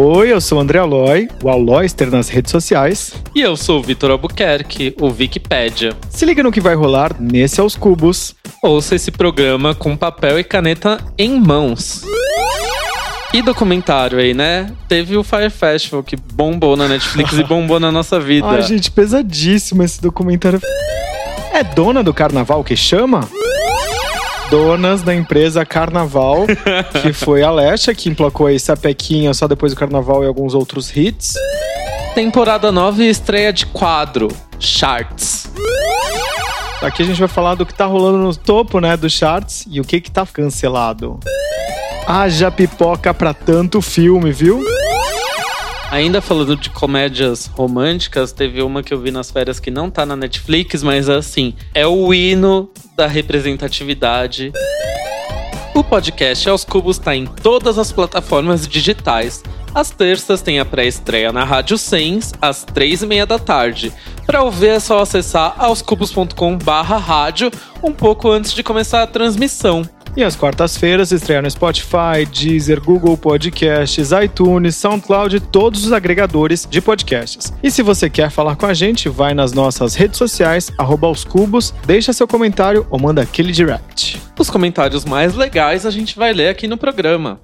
Oi, eu sou o André Aloy, o Aloyster nas redes sociais. E eu sou o Vitor Albuquerque, o Wikipédia. Se liga no que vai rolar nesse Aos Cubos. Ouça esse programa com papel e caneta em mãos. E documentário aí, né? Teve o Fire Festival que bombou na Netflix e bombou na nossa vida. Ai, gente, pesadíssimo esse documentário. É dona do carnaval que chama? Donas da empresa Carnaval, que foi a Lesha, que emplacou aí Sapequinha só depois do carnaval e alguns outros hits. Temporada nova e estreia de quadro, Charts. Aqui a gente vai falar do que tá rolando no topo, né, dos charts e o que que tá cancelado. Haja pipoca pra tanto filme, viu? Ainda falando de comédias românticas, teve uma que eu vi nas férias que não tá na Netflix, mas assim, é o hino da representatividade. O podcast Aos Cubos tá em todas as plataformas digitais. Às terças tem a pré-estreia na Rádio Sens, às três e meia da tarde. Para ouvir é só acessar aoscubos.com barra rádio um pouco antes de começar a transmissão. E às quartas-feiras estreia no Spotify, Deezer, Google Podcasts, iTunes, SoundCloud e todos os agregadores de podcasts. E se você quer falar com a gente, vai nas nossas redes sociais, arroba aos cubos, deixa seu comentário ou manda aquele direct. Os comentários mais legais a gente vai ler aqui no programa.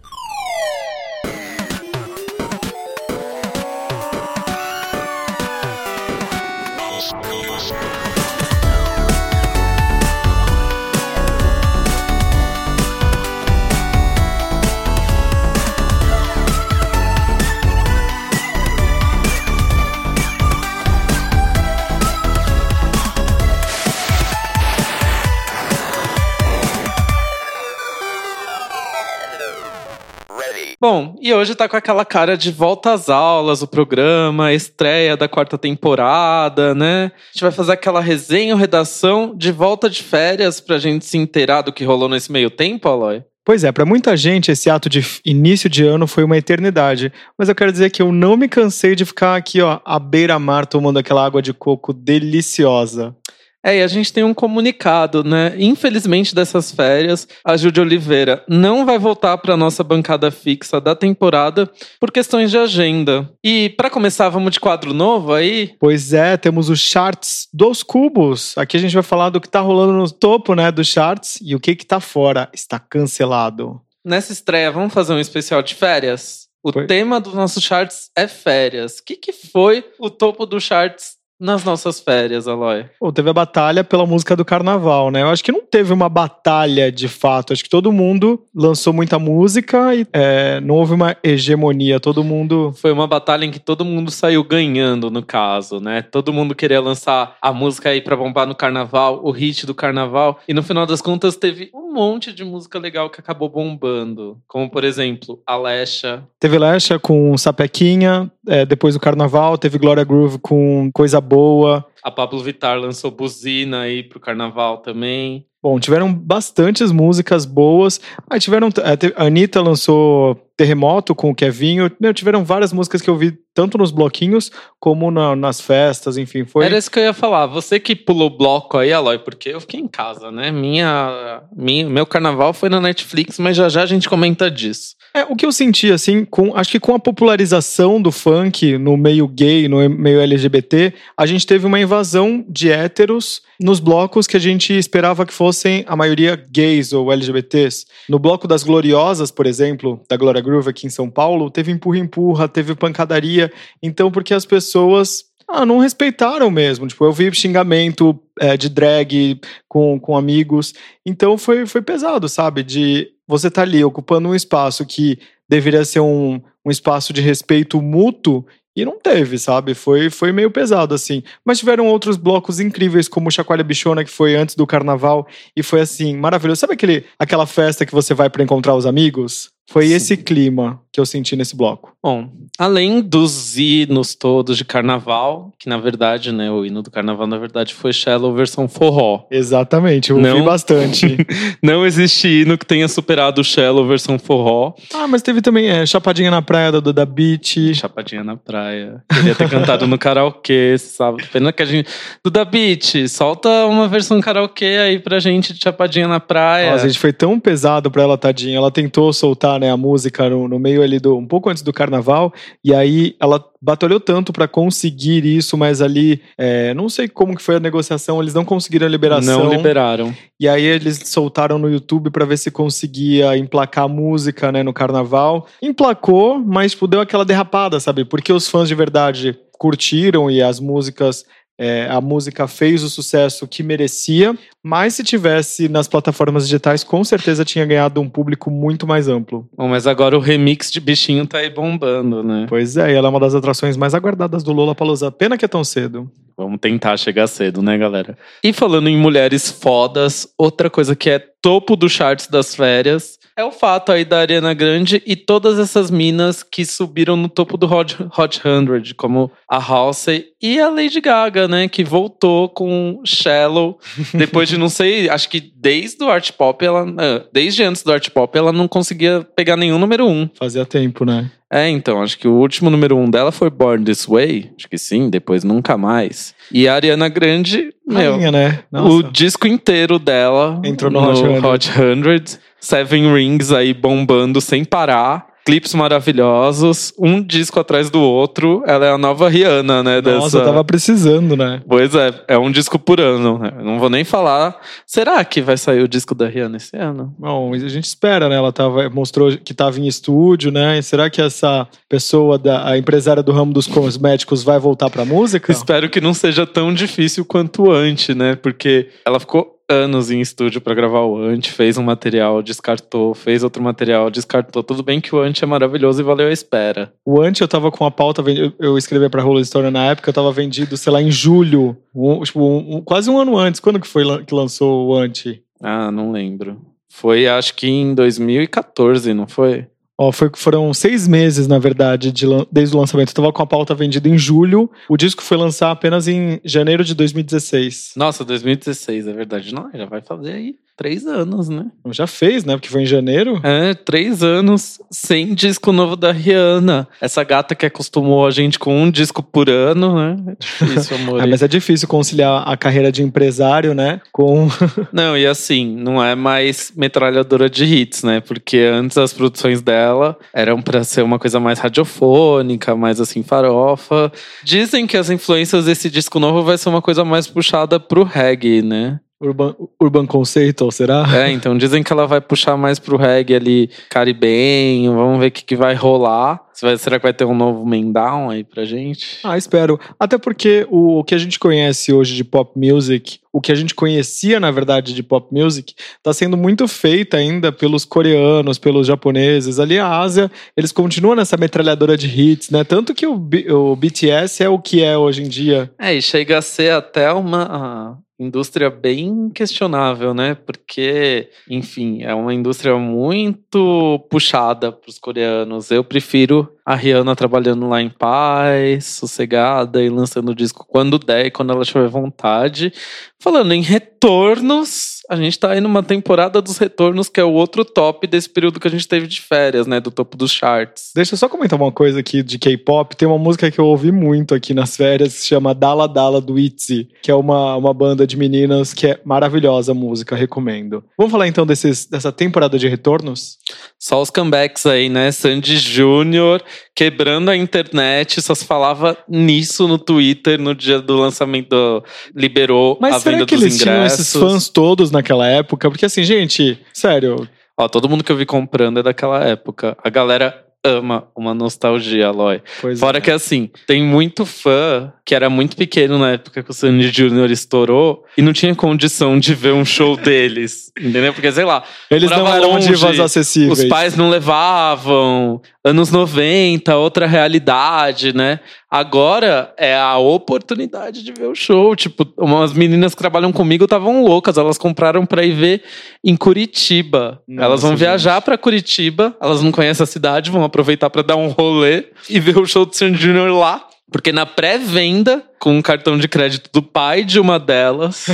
Bom, e hoje tá com aquela cara de volta às aulas, o programa, estreia da quarta temporada, né? A gente vai fazer aquela resenha ou redação de volta de férias pra gente se inteirar do que rolou nesse meio tempo, Aloy? Pois é, para muita gente esse ato de início de ano foi uma eternidade, mas eu quero dizer que eu não me cansei de ficar aqui, ó, à beira-mar tomando aquela água de coco deliciosa. É, e a gente tem um comunicado, né? Infelizmente, dessas férias, a Júlia Oliveira não vai voltar para nossa bancada fixa da temporada por questões de agenda. E para começar, vamos de quadro novo aí? Pois é, temos os charts dos cubos. Aqui a gente vai falar do que tá rolando no topo, né, dos charts e o que que tá fora, está cancelado. Nessa estreia, vamos fazer um especial de férias? O foi. tema dos nossos charts é férias. O que, que foi o topo dos charts nas nossas férias, Aloy? Pô, teve a batalha pela música do carnaval, né? Eu acho que não teve uma batalha de fato. Acho que todo mundo lançou muita música e é, não houve uma hegemonia. Todo mundo. Foi uma batalha em que todo mundo saiu ganhando, no caso, né? Todo mundo queria lançar a música aí pra bombar no carnaval, o hit do carnaval. E no final das contas teve um monte de música legal que acabou bombando. Como, por exemplo, Alexa. Teve Alexa com Sapequinha, é, depois do carnaval. Teve Gloria Groove com Coisa Boa. A Pablo Vittar lançou Buzina aí pro carnaval também. Bom, tiveram bastantes músicas boas. Aí tiveram. A Anitta lançou Terremoto com o Kevinho. Meu, tiveram várias músicas que eu vi tanto nos bloquinhos como na, nas festas, enfim. Foi... Era isso que eu ia falar. Você que pulou bloco aí, Aloy, porque eu fiquei em casa, né? Minha, minha, meu carnaval foi na Netflix, mas já já a gente comenta disso. É, o que eu senti, assim, com, acho que com a popularização do funk no meio gay, no meio LGBT, a gente teve uma invasão de héteros nos blocos que a gente esperava que fossem a maioria gays ou LGBTs. No bloco das Gloriosas, por exemplo, da Glória Groove aqui em São Paulo, teve empurra-empurra, teve pancadaria. Então, porque as pessoas ah, não respeitaram mesmo. Tipo, eu vi xingamento é, de drag com, com amigos. Então foi, foi pesado, sabe? De você tá ali ocupando um espaço que deveria ser um, um espaço de respeito mútuo e não teve, sabe? Foi, foi meio pesado, assim. Mas tiveram outros blocos incríveis, como o Chacoalha Bichona, que foi antes do carnaval, e foi assim, maravilhoso. Sabe aquele, aquela festa que você vai para encontrar os amigos? Foi Sim. esse clima que eu senti nesse bloco. Bom, além dos hinos todos de carnaval, que na verdade, né, o hino do carnaval na verdade foi Shallow versão forró. Exatamente, eu ouvi bastante. não existe hino que tenha superado o Shallow versão forró. Ah, mas teve também é, Chapadinha na Praia da Duda Beat. Chapadinha na Praia. Queria ter cantado no karaokê, sabe? Pena que a gente... Duda Beat, solta uma versão karaokê aí pra gente de Chapadinha na Praia. Nossa, a gente foi tão pesado pra ela, tadinha. Ela tentou soltar né, a música no, no, meio ali do um pouco antes do carnaval e aí ela batalhou tanto para conseguir isso, mas ali é, não sei como que foi a negociação, eles não conseguiram a liberação. Não liberaram. E aí eles soltaram no YouTube para ver se conseguia emplacar a música, né, no carnaval. Emplacou, mas tipo, deu aquela derrapada, sabe? Porque os fãs de verdade curtiram e as músicas é, a música fez o sucesso que merecia, mas se tivesse nas plataformas digitais, com certeza tinha ganhado um público muito mais amplo. Bom, mas agora o remix de Bichinho tá aí bombando, né? Pois é, e ela é uma das atrações mais aguardadas do Lola Palusa. Pena que é tão cedo. Vamos tentar chegar cedo, né, galera? E falando em mulheres fodas, outra coisa que é topo do charts das férias é o fato aí da Ariana Grande e todas essas minas que subiram no topo do Hot, Hot 100, como a Halsey e a Lady Gaga, né? Que voltou com Shallow depois de não sei, acho que desde o Art Pop, ela, desde antes do Art Pop, ela não conseguia pegar nenhum número um. Fazia tempo, né? É, então, acho que o último número um dela foi Born This Way. Acho que sim, depois nunca mais. E a Ariana Grande, meu, né? o disco inteiro dela entrou no, no Hot 100. Seven Rings aí bombando sem parar clipes maravilhosos, um disco atrás do outro. Ela é a nova Rihanna, né? Nossa, dessa... tava precisando, né? Pois é, é um disco por ano. Né? Não vou nem falar. Será que vai sair o disco da Rihanna esse ano? Bom, a gente espera, né? Ela tava, mostrou que tava em estúdio, né? E será que essa pessoa, da, a empresária do ramo dos cosméticos, vai voltar pra música? Espero que não seja tão difícil quanto antes, né? Porque ela ficou anos em estúdio para gravar o Ant, fez um material, descartou, fez outro material, descartou. Tudo bem que o Ant é maravilhoso e valeu a espera. O Ant eu tava com a pauta, eu escrevi pra Rola História na época, eu tava vendido, sei lá, em julho, um, tipo, um, quase um ano antes. Quando que foi que lançou o Ant? Ah, não lembro. Foi acho que em 2014, não foi? Ó, foi, foram seis meses, na verdade, de, desde o lançamento. Eu tava com a pauta vendida em julho. O disco foi lançar apenas em janeiro de 2016. Nossa, 2016, é verdade. Não, já vai fazer aí três anos, né? Já fez, né? Porque foi em janeiro. É, três anos sem disco novo da Rihanna. Essa gata que acostumou a gente com um disco por ano, né? É difícil, amor. é, mas é difícil conciliar a carreira de empresário, né? Com. não, e assim, não é mais metralhadora de hits, né? Porque antes as produções dela eram para ser uma coisa mais radiofônica, mais assim, farofa. Dizem que as influências desse disco novo vai ser uma coisa mais puxada pro reggae, né? Urban, Urban Conceitual, será? É, então dizem que ela vai puxar mais pro reggae ali caribenho. Vamos ver o que, que vai rolar. Será que vai ter um novo main down aí pra gente? Ah, espero. Até porque o, o que a gente conhece hoje de pop music, o que a gente conhecia, na verdade, de pop music, tá sendo muito feita ainda pelos coreanos, pelos japoneses. Ali a Ásia, eles continuam nessa metralhadora de hits, né? Tanto que o, o BTS é o que é hoje em dia. É, e chega a ser até uma indústria bem questionável, né? Porque, enfim, é uma indústria muito puxada para os coreanos. Eu prefiro a Rihanna trabalhando lá em paz, sossegada e lançando disco quando der e quando ela tiver vontade. Falando em retornos, a gente tá aí numa temporada dos retornos, que é o outro top desse período que a gente teve de férias, né? Do topo dos charts. Deixa eu só comentar uma coisa aqui de K-pop. Tem uma música que eu ouvi muito aqui nas férias que se chama Dala Dala do ITZY, que é uma, uma banda de meninas que é maravilhosa a música, recomendo. Vamos falar então desses, dessa temporada de retornos? Só os comebacks aí, né? Sandy Júnior quebrando a internet, só se falava nisso no Twitter no dia do lançamento, liberou Mas a venda que dos eles ingressos. Tinham esses fãs todos naquela época? Porque assim, gente, sério. Ó, todo mundo que eu vi comprando é daquela época. A galera ama uma nostalgia, Aloy. Pois Fora é. que assim, tem muito fã que era muito pequeno na época que o Sandy Jr. estourou e não tinha condição de ver um show deles. Entendeu? Porque, sei lá. Eles não eram longe, divas acessíveis. Os pais não levavam. Anos 90, outra realidade, né? Agora é a oportunidade de ver o show. Tipo, umas meninas que trabalham comigo estavam loucas. Elas compraram para ir ver em Curitiba. Nossa, elas vão viajar para Curitiba. Elas não conhecem a cidade, vão aproveitar para dar um rolê e ver o show do Sandy Jr. lá Porque na pré-venda, com um cartão de crédito do pai de uma delas.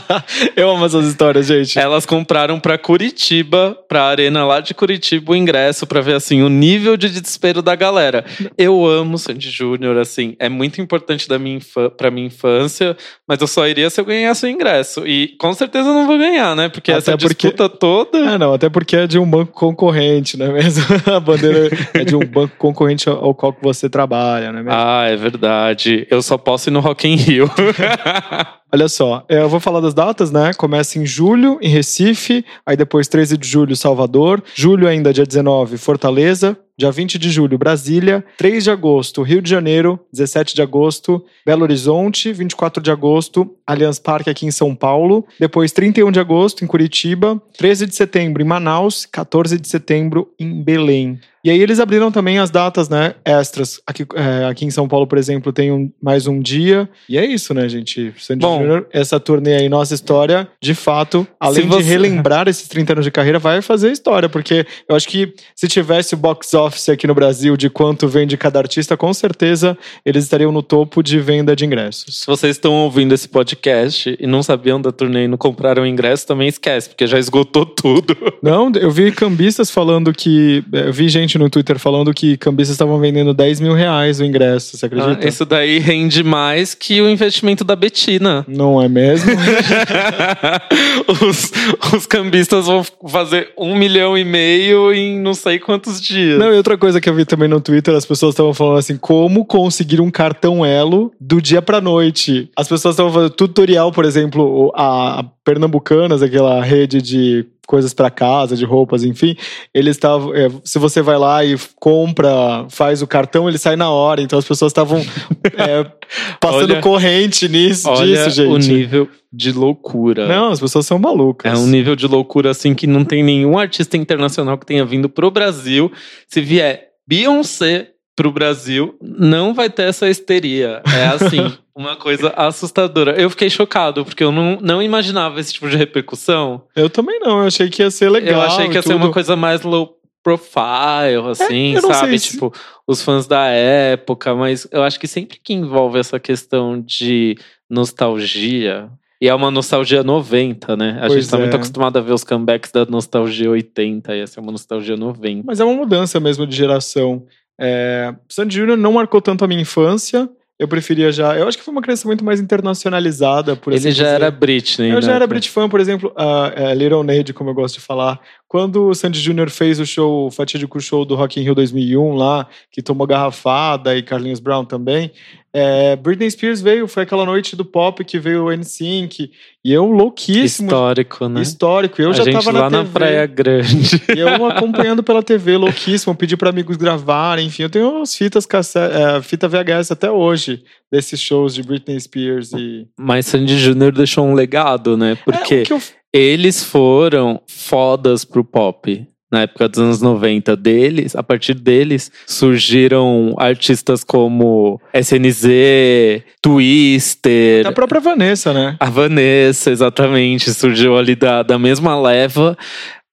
Eu amo essas histórias, gente. Elas compraram para Curitiba, pra arena lá de Curitiba, o ingresso para ver assim o nível de desespero da galera. Eu amo Sandy Júnior, assim, é muito importante da minha para minha infância, mas eu só iria se eu ganhasse o ingresso. E com certeza eu não vou ganhar, né? Porque até essa porque... disputa toda. Ah, não, até porque é de um banco concorrente, não é mesmo? A bandeira é de um banco concorrente ao qual você trabalha, não é mesmo? Ah, é verdade. Eu só posso ir no Rock in Rio. Olha só, é, eu vou falar das datas, né? Começa em julho, em Recife, aí depois 13 de julho, Salvador, julho ainda, dia 19, Fortaleza, dia 20 de julho, Brasília, 3 de agosto, Rio de Janeiro, 17 de agosto, Belo Horizonte, 24 de agosto, Allianz Parque aqui em São Paulo, depois 31 de agosto em Curitiba, 13 de setembro em Manaus, 14 de setembro em Belém. E aí eles abriram também as datas, né, extras. Aqui, é, aqui em São Paulo, por exemplo, tem um, mais um dia. E é isso, né, gente? Sandy Bom, Júnior, essa turnê aí, nossa história, de fato, além você... de relembrar esses 30 anos de carreira, vai fazer história. Porque eu acho que se tivesse o box office aqui no Brasil de quanto vende cada artista, com certeza eles estariam no topo de venda de ingressos. Se vocês estão ouvindo esse podcast e não sabiam da turnê e não compraram ingresso, também esquece, porque já esgotou tudo. Não, eu vi cambistas falando que. Eu vi gente no Twitter falando que cambistas estavam vendendo 10 mil reais o ingresso, você acredita? Ah, isso daí rende mais que o investimento da Betina. Não é mesmo? os, os cambistas vão fazer um milhão e meio em não sei quantos dias. Não, outra coisa que eu vi também no Twitter, as pessoas estavam falando assim, como conseguir um cartão Elo do dia pra noite. As pessoas estavam fazendo tutorial, por exemplo, a Pernambucanas, aquela rede de coisas para casa, de roupas, enfim, eles estavam. É, se você vai lá e compra, faz o cartão, ele sai na hora. Então as pessoas estavam é, passando olha, corrente nisso, olha disso, gente. O nível de loucura. Não, as pessoas são malucas. É um nível de loucura assim que não tem nenhum artista internacional que tenha vindo pro Brasil. Se vier Beyoncé pro Brasil, não vai ter essa histeria. É assim. uma coisa assustadora. Eu fiquei chocado, porque eu não, não imaginava esse tipo de repercussão. Eu também não, eu achei que ia ser legal. Eu achei que ia tudo. ser uma coisa mais low profile, é, assim, é, sabe? Se... Tipo, os fãs da época, mas eu acho que sempre que envolve essa questão de nostalgia, e é uma nostalgia 90, né? A pois gente tá é. muito acostumado a ver os comebacks da nostalgia 80, e essa é uma nostalgia 90. Mas é uma mudança mesmo de geração. É, Sandy Júnior não marcou tanto a minha infância, eu preferia já. Eu acho que foi uma criança muito mais internacionalizada, por Ele assim já dizer. era Britney. Eu né? já era Brit fã, por exemplo, a, a Little Nade, como eu gosto de falar. Quando o Sandy Jr. fez o show, o fatídico show do Rock in Rio 2001 lá, que tomou garrafada e Carlinhos Brown também, é, Britney Spears veio, foi aquela noite do pop que veio o NSYNC, e eu louquíssimo. Histórico, né? Histórico. Eu a já gente tava lá na, na Praia Grande. E eu acompanhando pela TV, louquíssimo, pedi para amigos gravarem, enfim, eu tenho as fitas cassete, é, fita VHS até hoje desses shows de Britney Spears e Mas Sandy Jr. deixou um legado, né? Porque é, eu... eles foram fodas pro pop na época dos anos 90 deles, a partir deles surgiram artistas como SNZ, Twister. A própria Vanessa, né? A Vanessa, exatamente, surgiu ali da, da mesma leva.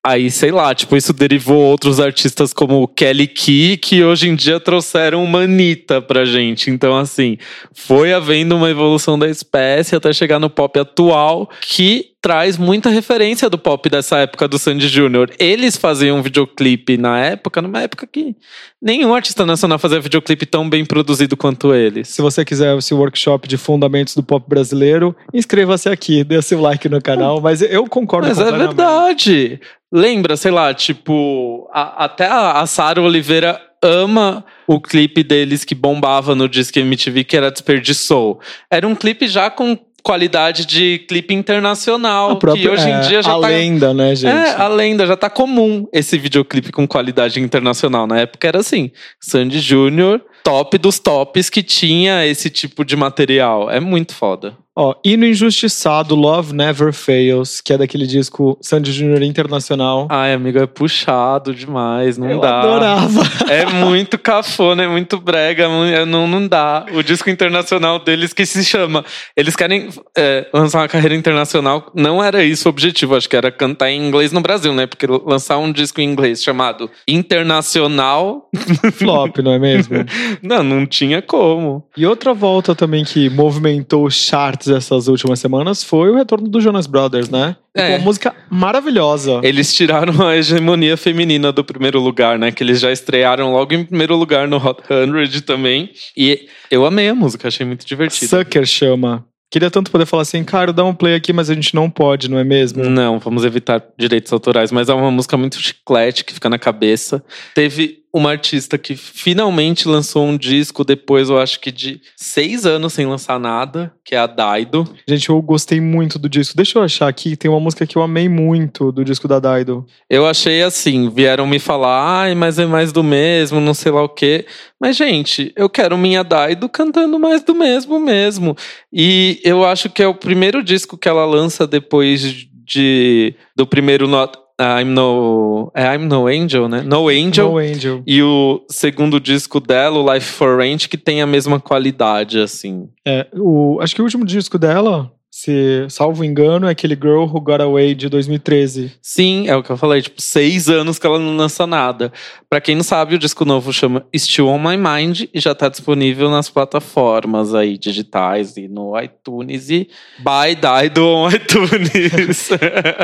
Aí, sei lá, tipo, isso derivou outros artistas como Kelly Key, que hoje em dia trouxeram uma Anitta pra gente. Então, assim, foi havendo uma evolução da espécie até chegar no pop atual, que traz muita referência do pop dessa época do Sandy Júnior. Eles faziam um videoclipe na época, numa época que nenhum artista nacional fazia videoclipe tão bem produzido quanto eles. Se você quiser esse workshop de fundamentos do pop brasileiro, inscreva-se aqui, dê seu like no canal, mas eu concordo Mas é verdade. Lembra, sei lá, tipo, a, até a, a Sara Oliveira ama o clipe deles que bombava no Disque MTV, que era Desperdiçou. Era um clipe já com qualidade de clipe internacional. Própria, que hoje em dia já a tá. A lenda, né, gente? É, a lenda já tá comum esse videoclipe com qualidade internacional. Na época era assim: Sandy Júnior, top dos tops que tinha esse tipo de material. É muito foda. Ó, e no Injustiçado, Love Never Fails, que é daquele disco Sandy Júnior Internacional. Ai, amigo, é puxado demais, não Eu dá. adorava. É muito cafona, é muito brega, é não, não dá. O disco internacional deles que se chama... Eles querem é, lançar uma carreira internacional, não era isso o objetivo, acho que era cantar em inglês no Brasil, né? Porque lançar um disco em inglês chamado Internacional... Flop, não é mesmo? Não, não tinha como. E outra volta também que movimentou os charts essas últimas semanas foi o retorno do Jonas Brothers, né? É. Com uma música maravilhosa. Eles tiraram a hegemonia feminina do primeiro lugar, né? Que eles já estrearam logo em primeiro lugar no Hot 100 também. E eu amei a música, achei muito divertido. Sucker chama. Queria tanto poder falar assim, cara, dá um play aqui, mas a gente não pode, não é mesmo? Não, vamos evitar direitos autorais, mas é uma música muito chiclete que fica na cabeça. Teve uma artista que finalmente lançou um disco depois, eu acho que de seis anos sem lançar nada, que é a Daido. Gente, eu gostei muito do disco. Deixa eu achar aqui, tem uma música que eu amei muito do disco da Daido. Eu achei assim, vieram me falar, ai, mas é mais do mesmo, não sei lá o quê. Mas, gente, eu quero minha Daido cantando mais do mesmo mesmo. E eu acho que é o primeiro disco que ela lança depois de do primeiro Not I'm No. É I'm No Angel, né? No Angel. No Angel. E o segundo disco dela, o Life for Rent, que tem a mesma qualidade, assim. É, o, acho que o último disco dela, se salvo engano, é aquele Girl Who Got Away de 2013. Sim, é o que eu falei, tipo, seis anos que ela não lança nada. Pra quem não sabe, o disco novo chama Still On My Mind e já tá disponível nas plataformas aí digitais e no iTunes e by Dido on iTunes.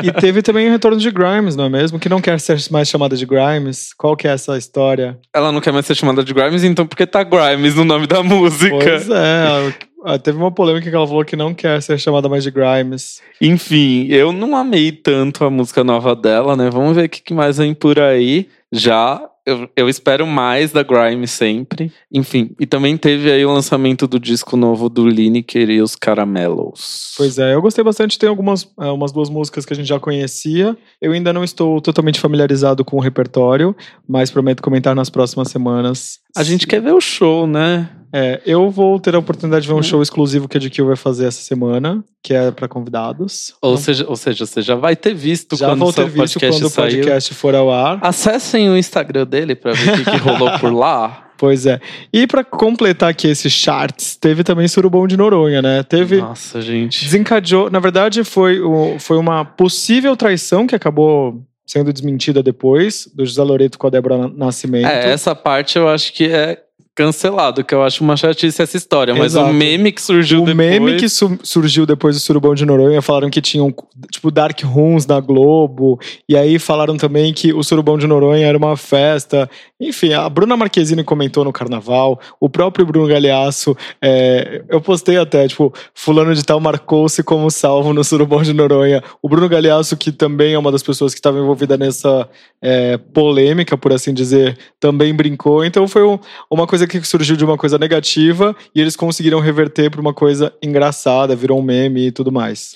E teve também o retorno de Grimes, não é mesmo? Que não quer ser mais chamada de Grimes. Qual que é essa história? ela não quer mais ser chamada de Grimes, então por que tá Grimes no nome da música? Pois é. Ah, Teve uma polêmica que ela falou que não quer ser chamada mais de Grimes. Enfim, eu não amei tanto a música nova dela, né? Vamos ver o que mais vem por aí. Já eu, eu espero mais da Grime sempre. Enfim, e também teve aí o lançamento do disco novo do Lineker e os Caramelos. Pois é, eu gostei bastante. Tem algumas é, umas duas músicas que a gente já conhecia. Eu ainda não estou totalmente familiarizado com o repertório, mas prometo comentar nas próximas semanas. A gente quer ver o show, né? É, eu vou ter a oportunidade de ver um show exclusivo que a GQ vai fazer essa semana, que é para convidados. Ou seja, ou seja, você já vai ter visto já quando ter visto podcast quando o podcast for ao ar. Acessem o Instagram dele pra ver o que, que rolou por lá. Pois é. E para completar aqui esses charts, teve também Surubom de Noronha, né? Teve. Nossa, gente. Desencadeou. Na verdade, foi, o- foi uma possível traição que acabou sendo desmentida depois, do José Loreto com a Débora Nascimento. É, essa parte eu acho que é cancelado, que eu acho uma chatice essa história. Mas Exato. o meme que surgiu o depois. meme que su- surgiu depois do Surubão de Noronha falaram que tinham tipo dark rooms na Globo e aí falaram também que o Surubão de Noronha era uma festa enfim a Bruna Marquezine comentou no Carnaval o próprio Bruno Galhaço é, eu postei até tipo fulano de tal marcou-se como salvo no Surubão de Noronha o Bruno Galhaço que também é uma das pessoas que estava envolvida nessa é, polêmica por assim dizer também brincou então foi um- uma coisa que surgiu de uma coisa negativa e eles conseguiram reverter para uma coisa engraçada, virou um meme e tudo mais.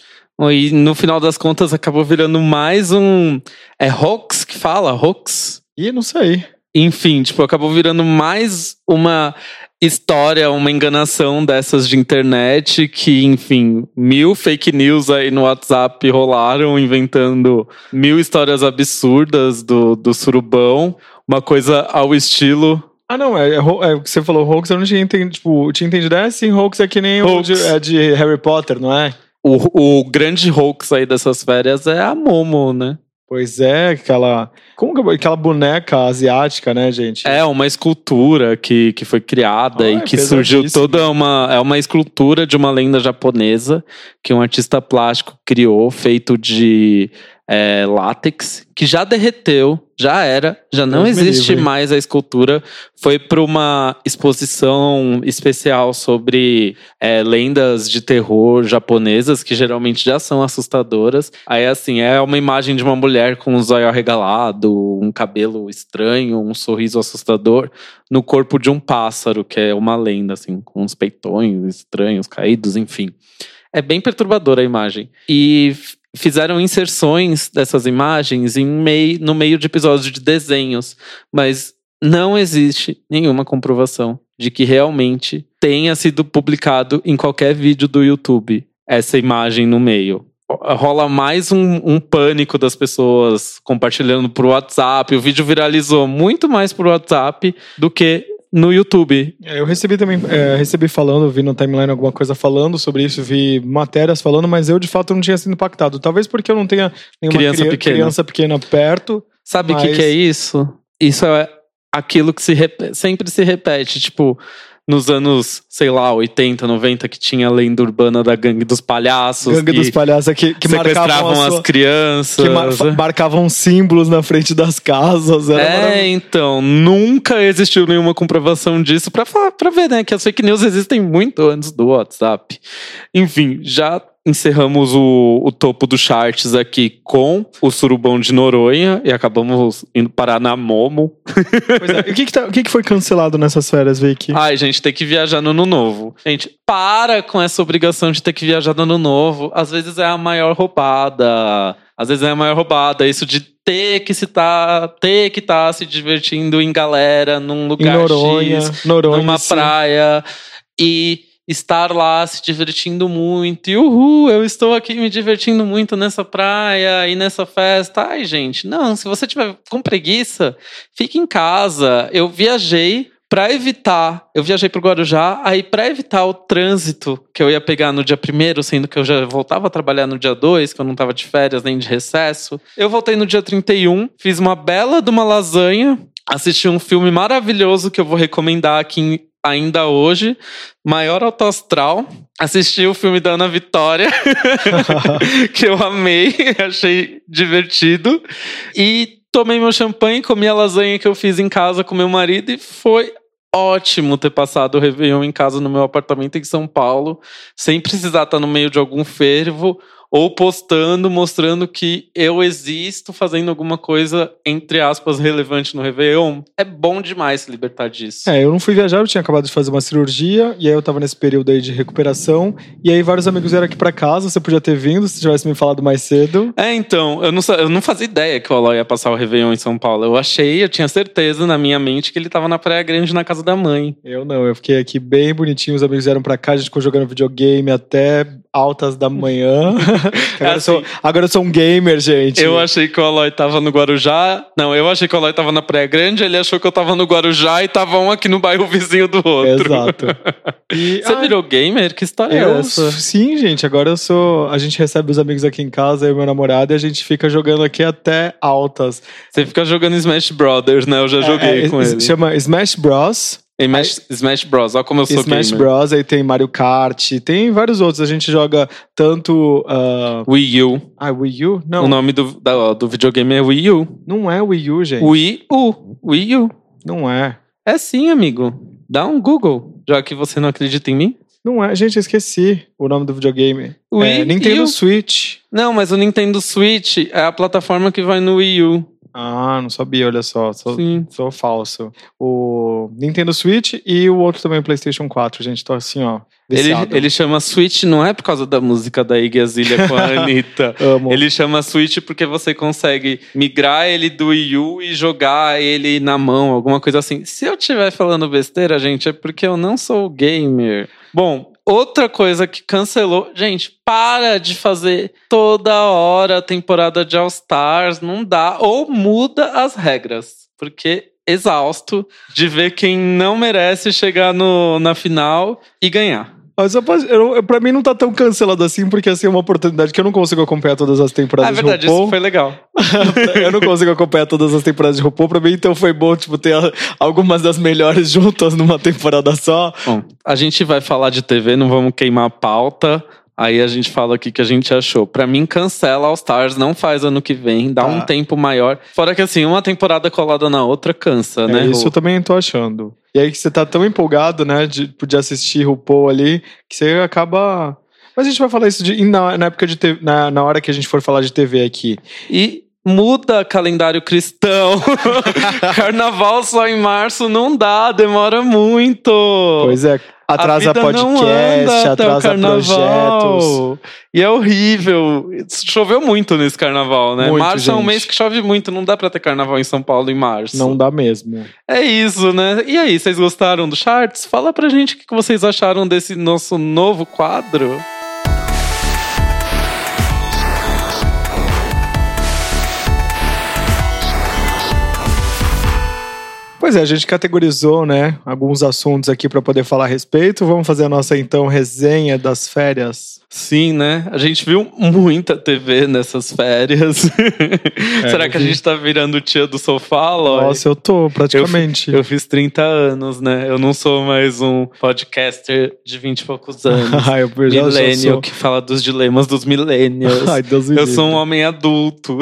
E no final das contas acabou virando mais um. É hoax que fala? Hoax? E não sei. Enfim, tipo, acabou virando mais uma história, uma enganação dessas de internet que, enfim, mil fake news aí no WhatsApp rolaram, inventando mil histórias absurdas do, do surubão. Uma coisa ao estilo. Ah, não, é, é, é o que você falou, hoax, eu não tinha entendido, tipo, tinha entendido, é sim, hoax é que nem o Hoax. de, é de Harry Potter, não é? O, o grande hoax aí dessas férias é a Momo, né? Pois é, aquela, como que aquela boneca asiática, né, gente? É uma escultura que, que foi criada Ah, e é que surgiu toda uma. É uma escultura de uma lenda japonesa que um artista plástico criou, feito de é, látex, que já derreteu, já era, já não Deus existe livre. mais a escultura. Foi para uma exposição especial sobre é, lendas de terror japonesas, que geralmente já são assustadoras. Aí, assim, é uma imagem de uma mulher com um zóio arregalado, um cabelo estranho, um sorriso assustador, no corpo de um pássaro, que é uma lenda, assim, com uns peitões estranhos, caídos, enfim. É bem perturbadora a imagem. E fizeram inserções dessas imagens em mei, no meio de episódios de desenhos, mas não existe nenhuma comprovação de que realmente tenha sido publicado em qualquer vídeo do YouTube essa imagem no meio. Rola mais um, um pânico das pessoas compartilhando pro WhatsApp. O vídeo viralizou muito mais pro WhatsApp do que no YouTube. É, Eu recebi também, é, recebi falando, vi no timeline alguma coisa falando sobre isso, vi matérias falando, mas eu de fato não tinha sido impactado. Talvez porque eu não tenha nenhuma Criança cri- pequena. criança pequena perto. Sabe o que, Mas- que é isso? Isso é aquilo que se sempre se repete, tipo, nos anos, sei lá, 80, 90, que tinha a lenda urbana da gangue dos palhaços. Gangue dos palhaços que, que sequestravam marcavam as crianças. Que mar, marcavam símbolos na frente das casas. é, então, nunca existiu nenhuma comprovação disso pra, falar, pra ver, né? Que as fake news existem muito antes do WhatsApp. Enfim, já encerramos o, o, topo dos charts aqui com o Surubão de Noronha e acabamos indo parar na Momo. É. o, que que, tá, o que, que, foi cancelado nessas férias, Vicky? Ai, gente, tem que viajar no ano novo. Gente, para com essa obrigação de ter que viajar no ano novo. Às vezes é a maior roubada. Às vezes é a maior roubada. Isso de ter que se tá, ter que estar tá se divertindo em galera, num lugar em Noronha, X, Noronha, numa sim. praia. E estar lá se divertindo muito. E uhul, eu estou aqui me divertindo muito nessa praia e nessa festa. Ai, gente, não, se você tiver com preguiça, fique em casa. Eu viajei para evitar, eu viajei para o Guarujá, aí para evitar o trânsito que eu ia pegar no dia primeiro, sendo que eu já voltava a trabalhar no dia 2, que eu não estava de férias nem de recesso. Eu voltei no dia 31, fiz uma bela de uma lasanha, assisti um filme maravilhoso que eu vou recomendar aqui ainda hoje, maior autoastral. Assisti o filme da Ana Vitória, que eu amei, achei divertido. E tomei meu champanhe, comi a lasanha que eu fiz em casa com meu marido e foi ótimo ter passado o Réveillon em casa no meu apartamento em São Paulo, sem precisar estar no meio de algum fervo ou postando, mostrando que eu existo fazendo alguma coisa, entre aspas, relevante no Réveillon. É bom demais se libertar disso. É, eu não fui viajar, eu tinha acabado de fazer uma cirurgia, e aí eu tava nesse período aí de recuperação, e aí vários amigos vieram aqui para casa, você podia ter vindo se tivesse me falado mais cedo. É, então, eu não, eu não fazia ideia que o Aloy ia passar o Réveillon em São Paulo. Eu achei, eu tinha certeza na minha mente que ele tava na Praia Grande, na casa da mãe. Eu não, eu fiquei aqui bem bonitinho, os amigos vieram pra cá, a gente ficou jogando videogame até altas da manhã. agora, assim, eu sou, agora eu sou um gamer, gente. Eu achei que o Aloy tava no Guarujá. Não, eu achei que o Aloy tava na Praia Grande, ele achou que eu tava no Guarujá e tava um aqui no bairro vizinho do outro. Exato. E, Você virou gamer? Que história eu, é essa? Sim, gente. Agora eu sou. A gente recebe os amigos aqui em casa, eu e meu namorado, e a gente fica jogando aqui até altas. Você fica jogando Smash Brothers, né? Eu já joguei é, com ele. Chama Smash Bros. Smash, Smash Bros, olha como eu sou Smash gamer. Bros, aí tem Mario Kart, tem vários outros. A gente joga tanto. Uh... Wii U. Ah, Wii U? Não. O nome do, da, do videogame é Wii U. Não é Wii U, gente. Wii U. Wii U. Não é. É sim, amigo. Dá um Google, já que você não acredita em mim. Não é, gente, eu esqueci o nome do videogame. Wii é, Nintendo U. Switch. Não, mas o Nintendo Switch é a plataforma que vai no Wii U. Ah, não sabia, olha só. Sou, Sim. sou falso. O Nintendo Switch e o outro também, o PlayStation 4, gente. Tô assim, ó. Ele, ele chama Switch não é por causa da música da Iggy Azalea com a Anitta. Amo. Ele chama Switch porque você consegue migrar ele do Wii U e jogar ele na mão, alguma coisa assim. Se eu estiver falando besteira, gente, é porque eu não sou gamer. Bom, outra coisa que cancelou. Gente, para de fazer toda hora a temporada de All Stars. Não dá. Ou muda as regras. Porque exausto de ver quem não merece chegar no, na final e ganhar. Mas eu, eu, eu- pra mim não tá tão cancelado assim, porque assim é uma oportunidade que eu não consigo acompanhar todas as Ah, temporadas é verdade, de RuPaul. isso foi legal. eu não consigo acompanhar todas as temporadas de RuPaul. Pra mim, então foi bom, tipo, ter algumas das melhores juntas numa temporada só. Bom, a gente vai falar de TV, não vamos queimar a pauta. Aí a gente fala aqui que a gente achou. Pra mim, cancela All Stars, não faz ano que vem, dá Tá. um tempo maior. Fora que assim, uma temporada colada na outra cansa, É, né? isso Ru? eu também tô achando. E aí que você tá tão empolgado, né, de, de assistir RuPaul ali, que você acaba. Mas a gente vai falar isso de, na, na época de TV, na, na hora que a gente for falar de TV aqui. E muda calendário cristão. Carnaval só em março não dá, demora muito. Pois é, atrasa podcast, atrasa projetos. E é horrível. Choveu muito nesse carnaval, né? Muito, março é um gente. mês que chove muito, não dá pra ter carnaval em São Paulo em março. Não dá mesmo. É isso, né? E aí, vocês gostaram do Charts? Fala pra gente o que vocês acharam desse nosso novo quadro. Pois é, a gente categorizou, né, alguns assuntos aqui para poder falar a respeito. Vamos fazer a nossa então resenha das férias. Sim, né? A gente viu muita TV nessas férias. É, Será que a gente tá virando tia do sofá, Lói? Nossa, eu tô, praticamente. Eu, eu, fiz 30 anos, né? Eu não sou mais um podcaster de 20 e poucos anos. Ai, eu já, Millennial sou... que fala dos dilemas dos millennials. Ai, Deus eu sou um homem adulto.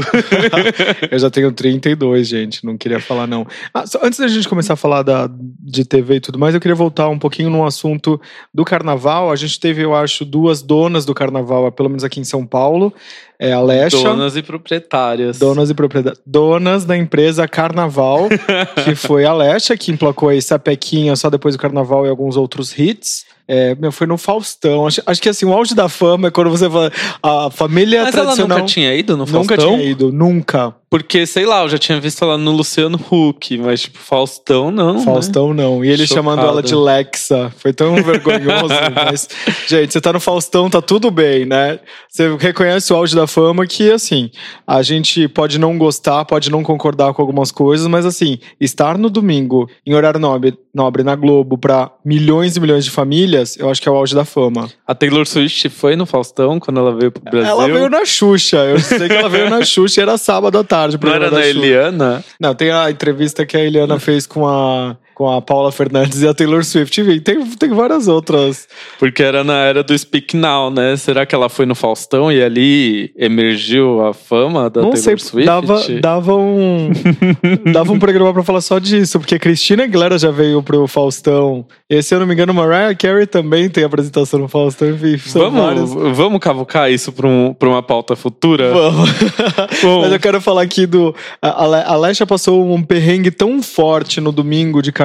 eu já tenho 32, gente. Não queria falar, não. Ah, só, antes da gente começar a falar da, de TV e tudo mais, eu queria voltar um pouquinho num assunto do carnaval. A gente teve, eu acho, duas donas do carnaval, pelo menos aqui em São Paulo. É a Lecha. Donas e proprietárias. Donas e proprietárias. Donas da empresa Carnaval, que foi a Lecha, que emplacou aí Sapequinha só depois do Carnaval e alguns outros hits. É, meu, foi no Faustão. Acho, acho, que assim, o auge da fama é quando você fala. A família Mas tradicional. ela nunca tinha ido no Faustão? Nunca tinha ido, nunca. Porque, sei lá, eu já tinha visto ela no Luciano Huck, mas, tipo, Faustão não. Né? Faustão né? não. E ele Chocada. chamando ela de Lexa. Foi tão vergonhoso. mas, gente, você tá no Faustão, tá tudo bem, né? Você reconhece o auge da fama que, assim, a gente pode não gostar, pode não concordar com algumas coisas, mas, assim, estar no domingo, em horário nobre, nobre na Globo, pra milhões e milhões de famílias, eu acho que é o auge da fama. A Taylor Swift foi no Faustão quando ela veio pro Brasil? Ela veio na Xuxa. Eu sei que ela veio na Xuxa e era sábado à tarde. Não era na Eliana? Não, tem a entrevista que a Eliana fez com a com a Paula Fernandes e a Taylor Swift. E tem, tem várias outras. Porque era na era do Speak Now, né? Será que ela foi no Faustão e ali emergiu a fama da Não Taylor sei, Swift? Dava, dava um dava um programa pra falar só disso, porque Cristina Aguilera já veio pro Faustão. E se eu não me engano, Mariah Carey também tem apresentação no Faustão. Enfim, vamos, vamos cavucar isso pra, um, pra uma pauta futura? Vamos. Mas eu quero falar aqui do... A, a Lesha passou um perrengue tão forte no domingo de carnaval,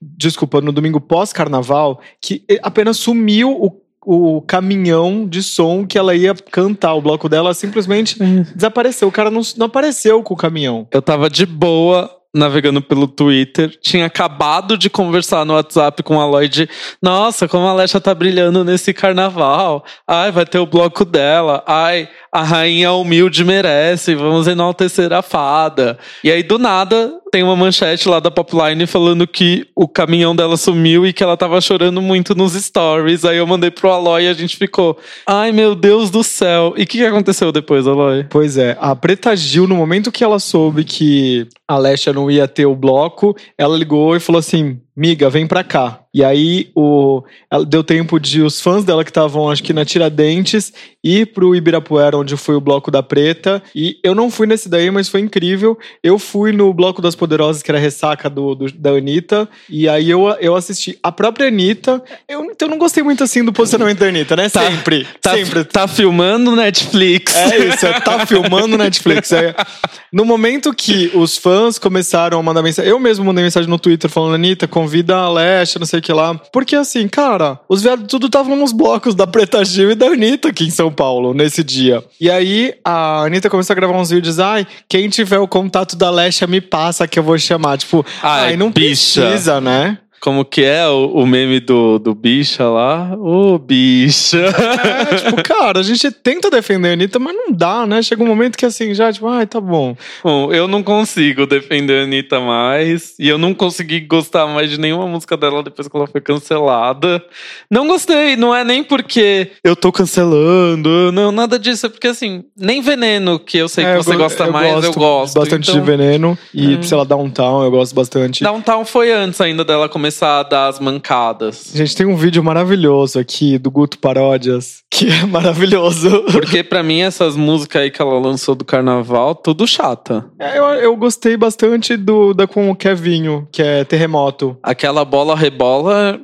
desculpa, no domingo pós-carnaval, que apenas sumiu o o caminhão de som que ela ia cantar. O bloco dela simplesmente desapareceu. O cara não, não apareceu com o caminhão. Eu tava de boa navegando pelo Twitter, tinha acabado de conversar no WhatsApp com a Lloyd. Nossa, como a Alexa tá brilhando nesse carnaval. Ai, vai ter o bloco dela. Ai, a rainha humilde merece. Vamos enaltecer a fada. E aí, do nada, tem uma manchete lá da Popline falando que o caminhão dela sumiu e que ela tava chorando muito nos stories. Aí eu mandei pro Aloy e a gente ficou. Ai, meu Deus do céu. E o que, que aconteceu depois, Aloy? Pois é, a Preta Gil, no momento que ela soube que a Lesha não ia ter o bloco, ela ligou e falou assim: miga, vem pra cá. E aí o, ela deu tempo de os fãs dela que estavam, acho que na Tiradentes, ir pro Ibirapuera, onde foi o Bloco da Preta. E eu não fui nesse daí, mas foi incrível. Eu fui no Bloco das Poderosas, que era a ressaca do, do, da Anitta. E aí eu, eu assisti a própria Anitta. Eu, então eu não gostei muito assim do posicionamento da Anitta, né? Tá, sempre. Tá, sempre. Tá filmando Netflix. É isso, é, tá filmando Netflix. É. No momento que os fãs começaram a mandar mensagem, eu mesmo mandei mensagem no Twitter falando, Anitta, convida a Leste, não sei o que lá. Porque assim, cara, os viados tudo estavam nos blocos da Preta Gil e da Anitta aqui em São Paulo, nesse dia. E aí a Anitta começou a gravar uns vídeos, ai, quem tiver o contato da Leste me passa que eu vou chamar. Tipo, ai, ai não bicha. precisa, né? Como que é o, o meme do, do bicha lá? Ô, oh, bicha. É, tipo, cara, a gente tenta defender a Anitta, mas não dá, né? Chega um momento que assim, já, tipo, ai, tá bom. Bom, eu não consigo defender a Anitta mais. E eu não consegui gostar mais de nenhuma música dela depois que ela foi cancelada. Não gostei, não é nem porque eu tô cancelando, não, nada disso. É porque, assim, nem Veneno, que eu sei é, que você gosta eu mais, gosto eu gosto. Bastante então, de Veneno. E, hum. sei lá, Downtown, eu gosto bastante. Downtown foi antes ainda dela começar começar a dar as mancadas. Gente, tem um vídeo maravilhoso aqui do Guto Paródias, que é maravilhoso. Porque para mim essas músicas aí que ela lançou do carnaval, tudo chata. É, eu, eu gostei bastante do da com o Kevinho, que é Terremoto. Aquela bola rebola.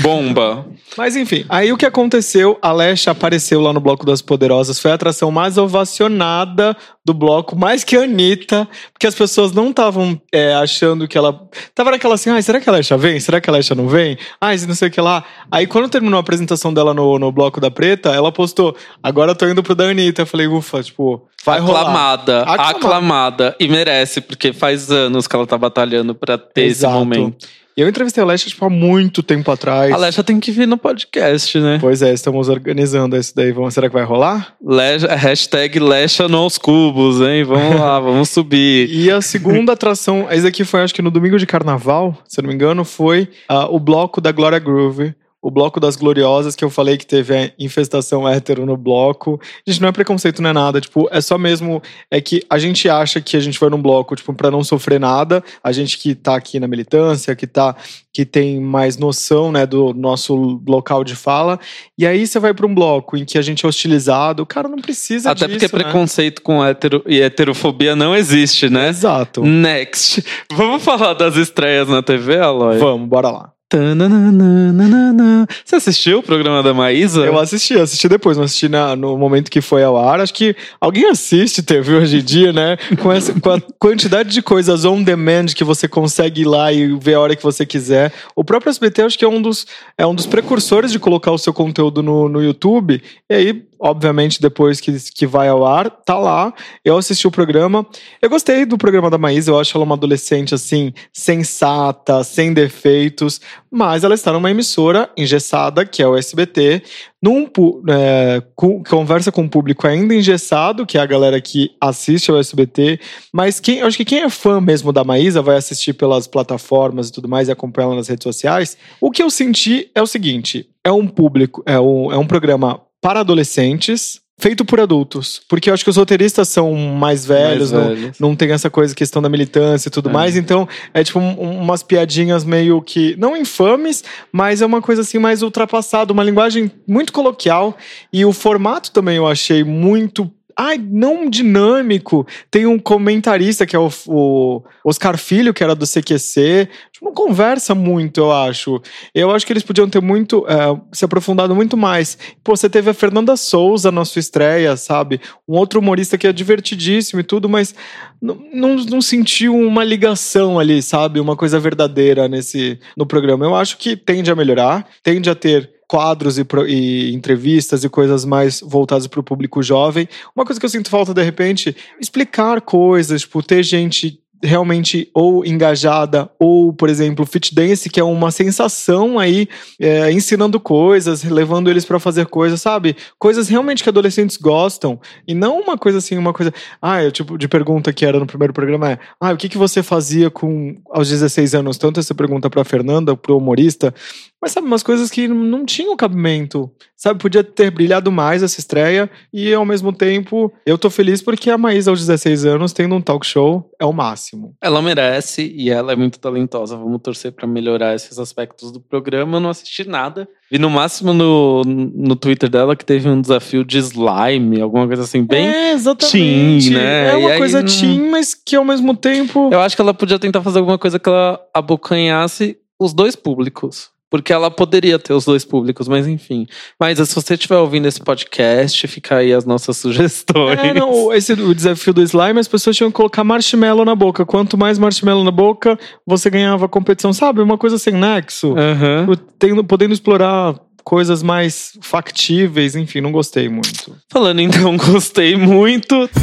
Bomba. Mas enfim, aí o que aconteceu? A Lesha apareceu lá no Bloco das Poderosas, foi a atração mais ovacionada do bloco, mais que a Anitta, porque as pessoas não estavam é, achando que ela. Tava naquela assim, ai, será que a Lesha vem? Será que a Lesha não vem? Ai, não sei o que lá. Aí quando terminou a apresentação dela no, no Bloco da Preta, ela postou, agora eu tô indo pro da Anitta. Eu falei, ufa, tipo, vai aclamada, rolar. Aclamada. E merece, porque faz anos que ela tá batalhando pra ter Exato. esse momento. Eu entrevistei a Lesha, tipo, há muito tempo atrás. A Lesha tem que vir no podcast, né? Pois é, estamos organizando isso daí. Vamos, será que vai rolar? Lesha, hashtag Lesha nos cubos, hein? Vamos lá, vamos subir. E a segunda atração, esse aqui foi acho que no domingo de carnaval, se não me engano, foi uh, o bloco da Glória Groove o bloco das gloriosas, que eu falei que teve a infestação hétero no bloco. Gente, não é preconceito, não é nada. Tipo, é só mesmo. É que a gente acha que a gente foi num bloco, tipo, pra não sofrer nada. A gente que tá aqui na militância, que tá. que tem mais noção, né, do nosso local de fala. E aí você vai pra um bloco em que a gente é hostilizado. O cara não precisa Até disso. porque né? preconceito com hétero e heterofobia não existe, né? Exato. Next. Vamos falar das estreias na TV, Aloy? Vamos, bora lá. Você assistiu o programa da Maísa? Eu assisti, assisti depois, não assisti na, no momento que foi ao ar. Acho que alguém assiste TV hoje em dia, né? Com, essa, com a quantidade de coisas on demand que você consegue ir lá e ver a hora que você quiser. O próprio SBT acho que é um dos, é um dos precursores de colocar o seu conteúdo no, no YouTube. E aí, obviamente, depois que, que vai ao ar, tá lá. Eu assisti o programa. Eu gostei do programa da Maísa, eu acho ela uma adolescente, assim, sensata, sem defeitos, mas ela está numa emissora engessada, que é o SBT, num, é, conversa com um público ainda engessado, que é a galera que assiste ao SBT, mas quem, acho que quem é fã mesmo da Maísa vai assistir pelas plataformas e tudo mais e acompanha ela nas redes sociais. O que eu senti é o seguinte: é um público, é um, é um programa para adolescentes, feito por adultos. Porque eu acho que os roteiristas são mais velhos, Mais não, velhos. não tem essa coisa, questão da militância e tudo É. mais. Então, é tipo um- umas piadinhas meio que. Não infames, mas é uma coisa assim mais ultrapassada, uma linguagem muito coloquial. E o formato também eu achei muito. Ai, não dinâmico. Tem um comentarista que é o, o Oscar Filho, que era do CQC. Não conversa muito, eu acho. Eu acho que eles podiam ter muito. é, se aprofundado muito mais. Pô, você teve a Fernanda Souza na sua estreia, sabe? Um outro humorista que é divertidíssimo e tudo, mas não, não, não sentiu uma ligação ali, sabe? Uma coisa verdadeira nesse no programa. Eu acho que tende a melhorar, tende a ter quadros e, e entrevistas e coisas mais voltadas para o público jovem. Uma coisa que eu sinto falta de repente, explicar coisas, tipo, ter gente realmente ou engajada ou, por exemplo, fit dance que é uma sensação aí é, ensinando coisas, levando eles para fazer coisas, sabe? Coisas realmente que adolescentes gostam e não uma coisa assim, uma coisa, ah, o tipo de pergunta que era no primeiro programa é, ah, o que que você fazia com aos 16 anos? Tanto essa pergunta para Fernanda, pro humorista, mas sabe umas coisas que não tinham cabimento, sabe? Podia ter brilhado mais essa estreia e ao mesmo tempo eu tô feliz porque a Maísa aos 16 anos tendo um talk show é o máximo. Ela merece e ela é muito talentosa. Vamos torcer pra melhorar esses aspectos do programa. Eu não assisti nada. Vi no máximo no, no Twitter dela que teve um desafio de slime, alguma coisa assim, bem. é, exatamente. teen, né? É uma E aí coisa não- teen, mas que ao mesmo tempo Eu acho que ela podia tentar fazer alguma coisa que ela abocanhasse os dois públicos. Porque ela poderia ter os dois públicos, mas enfim. Mas se você estiver ouvindo esse podcast, fica aí as nossas sugestões. É, não, esse o desafio do slime, as pessoas tinham que colocar marshmallow na boca. Quanto mais marshmallow na boca, você ganhava a competição, sabe? Uma coisa sem nexo. Aham. Tendo, podendo explorar coisas mais factíveis, enfim, não gostei muito. Falando então, gostei muito.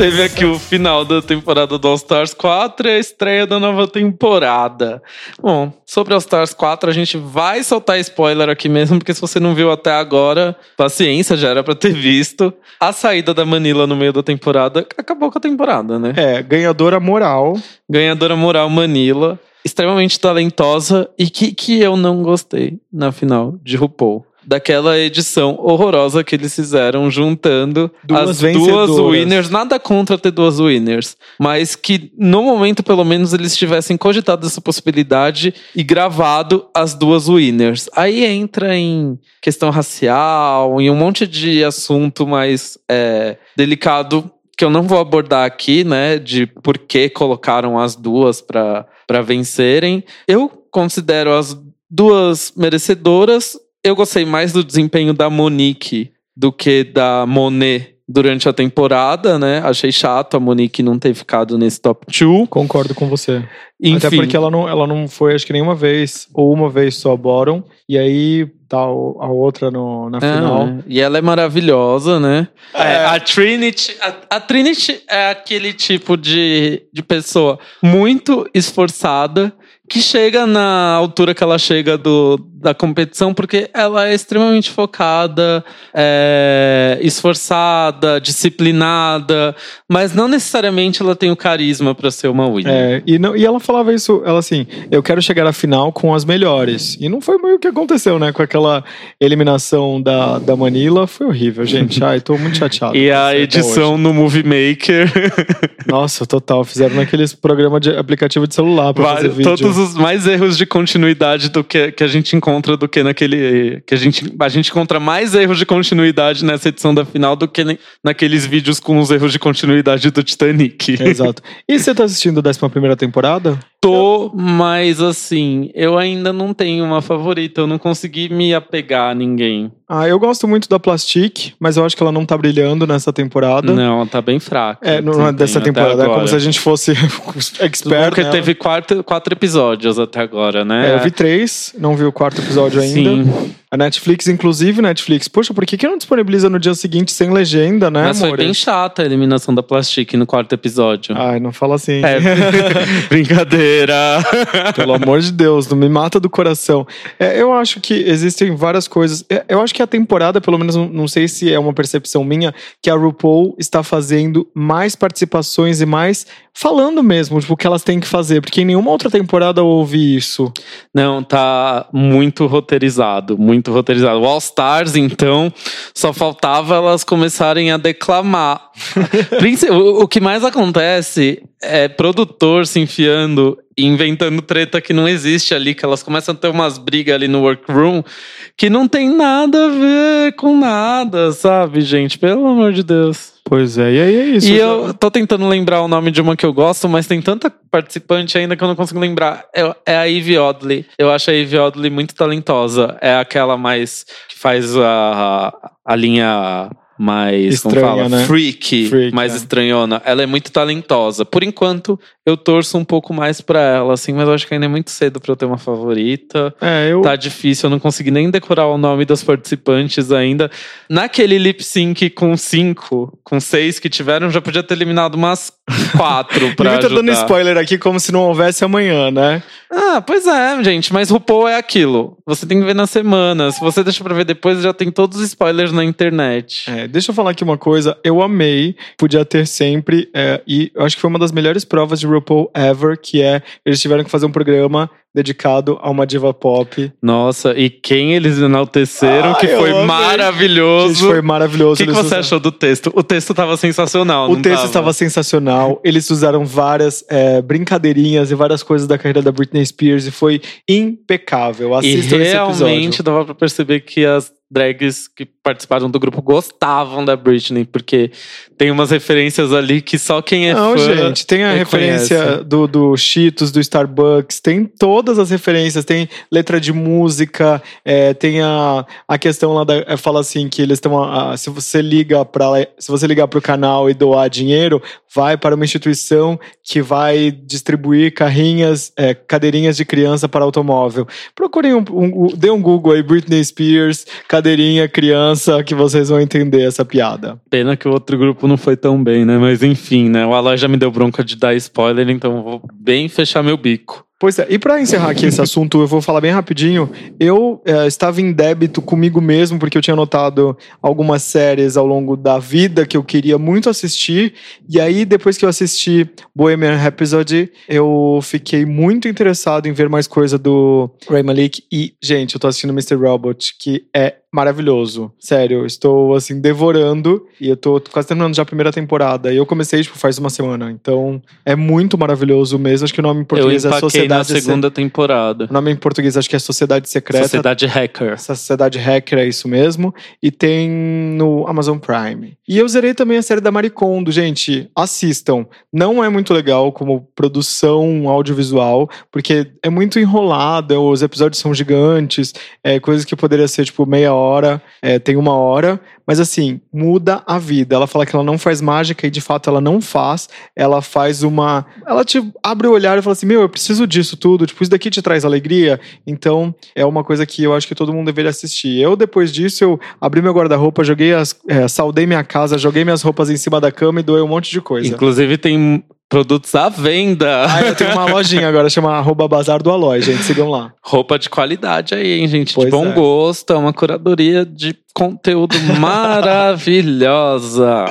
Teve aqui o final da temporada do All Stars 4 e a estreia da nova temporada. Bom, sobre All Stars 4, a gente vai soltar spoiler aqui mesmo, porque se você não viu até agora, paciência, já era pra ter visto. A saída da Manila no meio da temporada acabou com a temporada, né? É, ganhadora moral. Ganhadora moral Manila, extremamente talentosa e que, que eu não gostei na final de RuPaul. Daquela edição horrorosa que eles fizeram juntando Duas as duas winners. Nada contra ter duas winners, mas que no momento, pelo menos, eles tivessem cogitado essa possibilidade e gravado as duas winners. Aí entra em questão racial, em um monte de assunto mais é, delicado que eu não vou abordar aqui, né, de por que colocaram as duas para vencerem. Eu considero as duas merecedoras. Eu gostei mais do desempenho da Monique do que da Monet durante a temporada, né? Achei chato a Monique não ter ficado nesse top 2. Concordo com você. Enfim, Até porque ela não, ela não foi, acho que nenhuma vez, ou uma vez só bottom. E aí, tal, a outra no, na Ah, final. e ela é maravilhosa, né? É. É, a Trinity. A, a Trinity é aquele tipo de, de pessoa muito esforçada que chega na altura que ela chega do, da competição porque ela é extremamente focada, é, esforçada, disciplinada, mas não necessariamente ela tem o carisma para ser uma winner. É, e, não, e ela falava isso, ela assim, eu quero chegar à final com as melhores. E não foi meio que aconteceu, né? Com aquela eliminação da, da Manila, foi horrível, gente. Ai, tô muito chateado. E a edição no Movie Maker. Nossa, total. Fizeram naqueles programas de aplicativo de celular pra fazer vídeo. todos os mais erros de continuidade do que, que a gente encontra do que naquele. Que a gente, a gente encontra mais erros de continuidade nessa edição da final do que naqueles vídeos com os erros de continuidade do Titanic. Exato. E você tá assistindo a 11 temporada? Tô, mas assim, eu ainda não tenho uma favorita. Eu não consegui me apegar a ninguém. Ah, eu gosto muito da Plastic, mas eu acho que ela não tá brilhando nessa temporada. Não, tá bem fraca. É, não é dessa temporada. É como se a gente fosse expert. Porque né? teve quatro, quatro episódios até agora, né? É, eu vi três, não vi o quarto episódio ainda. Sim. A Netflix, inclusive, Netflix, poxa, por que, que não disponibiliza no dia seguinte sem legenda, né, Mas foi amor? bem chata a eliminação da Plastic no quarto episódio. Ai, não fala assim. É, brincadeira. Pelo amor de Deus, não me mata do coração. É, eu acho que existem várias coisas. É, Eu acho que a temporada, pelo menos, não- sei se é uma percepção minha, que a RuPaul está fazendo mais participações e mais falando mesmo, tipo, o que elas têm que fazer. Porque em nenhuma outra temporada eu ouvi isso. Não, tá muito roteirizado, muito roteirizado. O All Stars, então, só faltava elas começarem a declamar. O que mais acontece é produtor se enfiando e inventando treta que não existe ali, que elas começam a ter umas brigas ali no workroom que não tem nada a ver com nada, sabe, gente? Pelo amor de Deus. Pois é, e aí é isso. E eu tô tentando lembrar o nome de uma que eu gosto, mas tem tanta participante ainda que eu não consigo lembrar. É, é a Ivy Oddly. Eu acho a Ivy Oddly muito talentosa. É aquela mais que faz a, a linha mais, como Estranha, fala? né? Freak, Freak, mais é. estranhona. Ela é muito talentosa. Por enquanto, eu torço um pouco mais pra ela, assim, mas eu acho que ainda é muito cedo pra eu ter uma favorita. É, eu. Tá difícil, eu não consegui nem decorar o nome das participantes ainda. Naquele lip sync com cinco, com seis que tiveram, já podia ter eliminado umas quatro pra tá dando ajudar. spoiler aqui como se não houvesse amanhã, né? Ah, pois é, gente, mas RuPaul é aquilo. Você tem que ver na semana. Se você deixa pra ver depois, já tem todos os spoilers na internet. É, deixa eu falar aqui uma coisa. Eu amei, podia ter sempre, é, e eu acho que foi uma das melhores provas de RuPaul ever, que é eles tiveram que fazer um programa dedicado a uma diva pop. Nossa, e quem eles enalteceram, Ah, que foi amei. maravilhoso. Gente, foi O maravilhoso. que, que Eles você usaram- achou do texto? O texto tava sensacional. O texto tava? estava sensacional. Eles usaram várias é, brincadeirinhas e várias coisas da carreira da Britney Spears e foi impecável. E Assistam esse realmente episódio. dava pra perceber que as drags que participaram do grupo gostavam da Britney, porque tem umas referências ali que só quem é Não, fã gente, tem a referência do, do Cheetos, do Starbucks, tem todas as referências, tem letra de música, é, tem a, a questão lá da. é, fala assim que eles estão. Se você liga para se você ligar pro canal e doar dinheiro, vai para uma instituição que vai distribuir carrinhas, é, cadeirinhas de criança para automóvel. Procurem um, um, um- dê um Google aí, Britney Spears, cadeirinha criança, que vocês vão entender essa piada. Pena que o outro grupo não foi tão bem, né? Mas enfim, né? O Aloy já me deu bronca de dar spoiler, então vou bem fechar meu bico. Pois é, e para encerrar aqui esse assunto, eu vou falar bem rapidinho. Eu eh, estava em débito comigo mesmo, porque eu tinha notado algumas séries ao longo da vida que eu queria muito assistir. E aí, depois que eu assisti Bohemian Rhapsody, eu fiquei muito interessado em ver mais coisa do Ray Malik. E, gente, eu tô assistindo Mr. Robot, que é maravilhoso. Sério, estou, assim, devorando. E eu tô quase terminando já a primeira temporada. E eu comecei, tipo, faz uma semana. Então, é muito maravilhoso mesmo. Acho que o nome em português é Sociedade na Se- segunda temporada. o nome em português acho que é Sociedade Secreta. Sociedade Hacker. Sociedade Hacker é isso mesmo. E tem no Amazon Prime. E eu zerei também a série da Maricondo. Gente, assistam. Não é muito legal como produção audiovisual, porque é muito enrolada, os episódios são gigantes, é, coisas que poderia ser tipo meia hora, é, tem uma hora. Mas assim, muda a vida. Ela fala que ela não faz mágica e de fato ela não faz. Ela faz uma. Ela te abre o olhar e fala assim: Meu, eu preciso disso tudo. Tipo, isso daqui te traz alegria. Então, é uma coisa que eu acho que todo mundo deveria assistir. Eu, depois disso, eu abri meu guarda-roupa, joguei as. é, saudei minha casa, joguei minhas roupas em cima da cama e doei um monte de coisa. Inclusive tem produtos à venda. Ah, eu tenho uma lojinha agora, chama arroba Bazar do Aloy, gente. Sigam lá. Roupa de qualidade aí, hein, gente? Pois de bom é. gosto, é uma curadoria de conteúdo maravilhosa.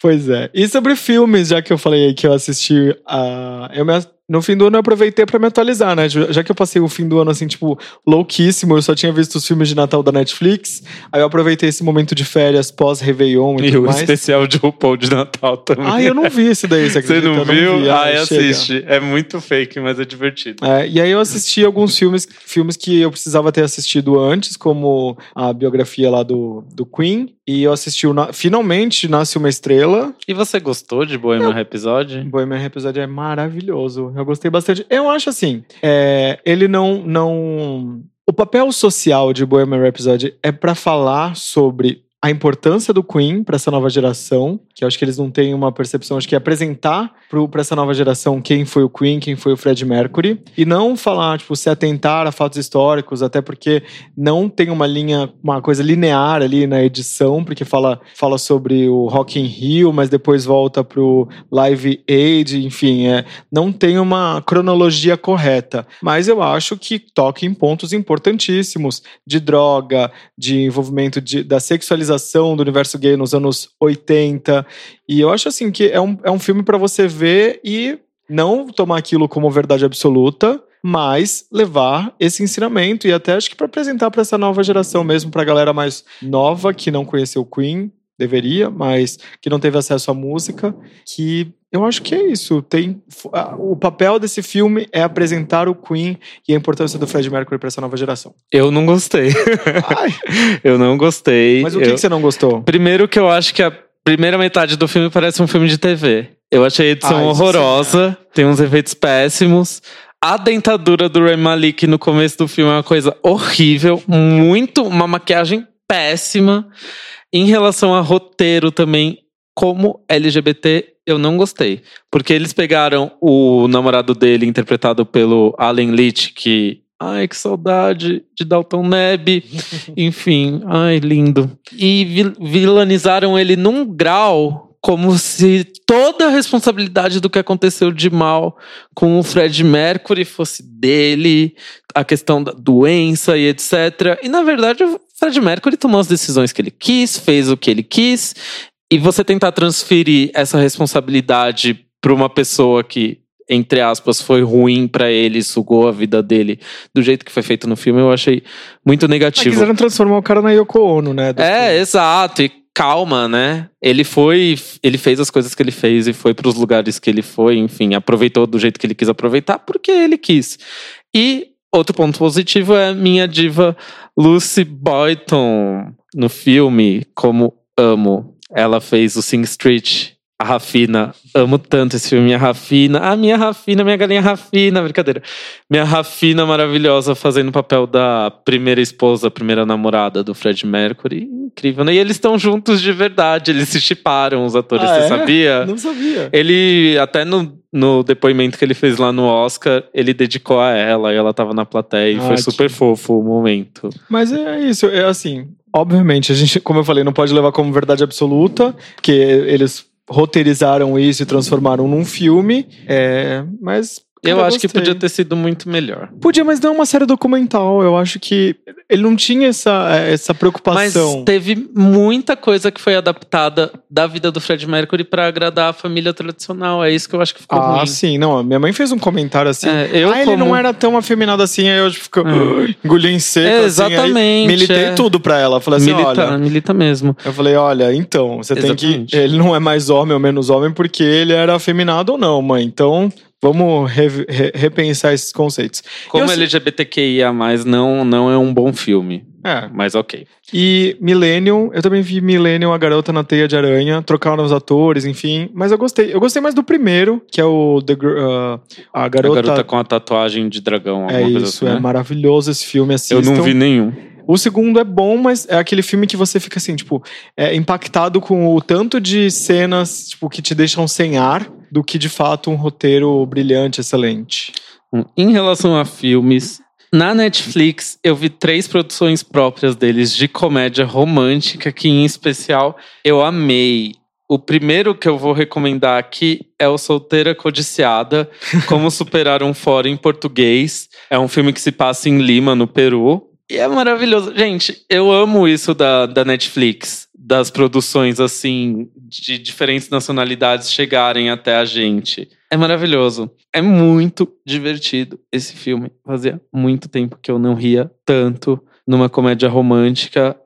Pois é. E sobre filmes, já que eu falei que eu assisti a. eu me- No fim do ano eu aproveitei pra me atualizar, né? Já que eu passei o fim do ano assim, tipo, louquíssimo, eu só tinha visto os filmes de Natal da Netflix. Aí eu aproveitei esse momento de férias pós-Réveillon e, E tudo o mais. especial de RuPaul de Natal também. Ah, eu não vi esse daí, você Você acredita? não Eu viu? vi. Ah, Ai, chega. assiste. É muito fake, mas é divertido. É, e aí eu assisti alguns filmes, filmes que eu precisava ter assistido antes, como a biografia lá do, do Queen. E eu assisti o Na- Finalmente Nasce Uma Estrela. E você gostou de Bohemian Rhapsody? Bohemian Rhapsody é maravilhoso. Eu gostei bastante. Eu acho assim, é, ele não, não... O papel social de Bohemian Rhapsody é pra falar sobre a importância do Queen pra essa nova geração, que eu acho que eles não têm uma percepção, acho que é apresentar pra essa nova geração quem foi o Queen, quem foi o Fred Mercury, e não falar, tipo, se atentar a fatos históricos, até porque não tem uma linha, uma coisa linear ali na edição, porque fala, fala sobre o Rock in Rio, mas depois volta pro Live Aid, enfim, é, não tem uma cronologia correta. Mas eu acho que toca em pontos importantíssimos de droga, de envolvimento de- da sexualização do universo gay nos anos 80. E eu acho assim que é um, é um filme para você ver e não tomar aquilo como verdade absoluta, mas levar esse ensinamento e até acho que para apresentar para essa nova geração mesmo, para a galera mais nova que não conheceu Queen, deveria, mas que não teve acesso à música, que eu acho que é isso. Tem o papel desse filme é apresentar o Queen e a importância do Fred Mercury para essa nova geração. Eu não gostei. Ai, eu não gostei. mas o que, Eu- que você não gostou? Primeiro que eu acho que a primeira metade do filme parece um filme de TV. Eu achei a edição isso horrorosa, tem uns efeitos péssimos. A dentadura do Rami Malik no começo do filme é uma coisa horrível, muito uma maquiagem péssima. Em relação a roteiro também, como LGBT, eu não gostei, porque eles pegaram o namorado dele interpretado pelo Alan Leach, que Ai, que saudade de Dalton Neb. Enfim, ai, lindo. E vil- vilanizaram ele num grau como se toda a responsabilidade do que aconteceu de mal com o Fred Mercury fosse dele, a questão da doença e etc. E na verdade, o Fred Mercury tomou as decisões que ele quis, fez o que ele quis, e você tentar transferir essa responsabilidade para uma pessoa que entre aspas, foi ruim pra ele, sugou a vida dele do jeito que foi feito no filme, eu achei muito Ah, negativo. quiseram transformar o cara na Yoko Ono, né? É, filme. exato. E calma, né? Ele foi, ele fez as coisas que ele fez e foi pros lugares que ele foi, enfim, aproveitou do jeito que ele quis aproveitar, porque ele quis. E outro ponto positivo é a minha diva Lucy Boyton no filme, como amo. Ela fez o Sing Street. A Rafina, amo tanto esse filme, a Rafina, a minha Rafina, minha galinha Rafina, brincadeira. Minha Rafina maravilhosa fazendo o papel da primeira esposa, primeira namorada do Fred Mercury. Incrível, né? E eles estão juntos de verdade, eles se chiparam, os atores, Ah, você é? sabia? Não sabia. Ele, até no, no depoimento que ele fez lá no Oscar, ele dedicou a ela e ela tava na plateia e Ah, foi que- super fofo o momento. Mas é isso, é assim. Obviamente, a gente, como eu falei, não pode levar como verdade absoluta, porque eles roteirizaram isso e transformaram num filme. É, mas. Eu cara, acho que gostei. podia ter sido muito melhor. Podia, mas não é uma série documental. Eu acho que ele não tinha essa, essa Mas preocupação. teve muita coisa que foi adaptada da vida do Fred Mercury pra agradar a família tradicional. É isso que eu acho que ficou Ah, ruim. sim, não. Minha mãe fez um comentário assim. É, eu ah, ele como- não era tão afeminado assim, aí eu fico, É. engoli em seco. É, assim, exatamente, militei é. tudo pra ela. Falei assim: milita, olha. milita mesmo. Eu falei, olha, então, você tem Exatamente. que. Ele não é mais homem ou menos homem porque ele era afeminado ou não, mãe. Então, vamos re- re- repensar esses conceitos. Como Eu LGBTQIA, não, não é um bom filme. É. Mas ok. E Millennium, eu também vi Millennium, a garota na teia de aranha, trocaram os atores, enfim. Mas eu gostei. Eu gostei mais do primeiro, que é o The, uh, a A garota. garota com a tatuagem de dragão. é isso, assim, é né? maravilhoso esse filme. Eu Assistam. não vi nenhum. O segundo é bom, mas é aquele filme que você fica assim, tipo, é, impactado com o tanto de cenas tipo, que te deixam sem ar do que de fato um roteiro brilhante, excelente. Hum, Em relação a filmes, na Netflix eu vi três produções próprias deles de comédia romântica que, em especial, eu amei. O primeiro que eu vou recomendar aqui é o Solteira Codiciada, Como Superar um Fora em Português. É um filme que se passa em Lima, no Peru. E é maravilhoso. Gente, eu amo isso da, da Netflix. Das produções, assim, de diferentes nacionalidades chegarem até a gente. É maravilhoso. É muito divertido esse filme. Fazia muito tempo que eu não ria tanto numa comédia romântica.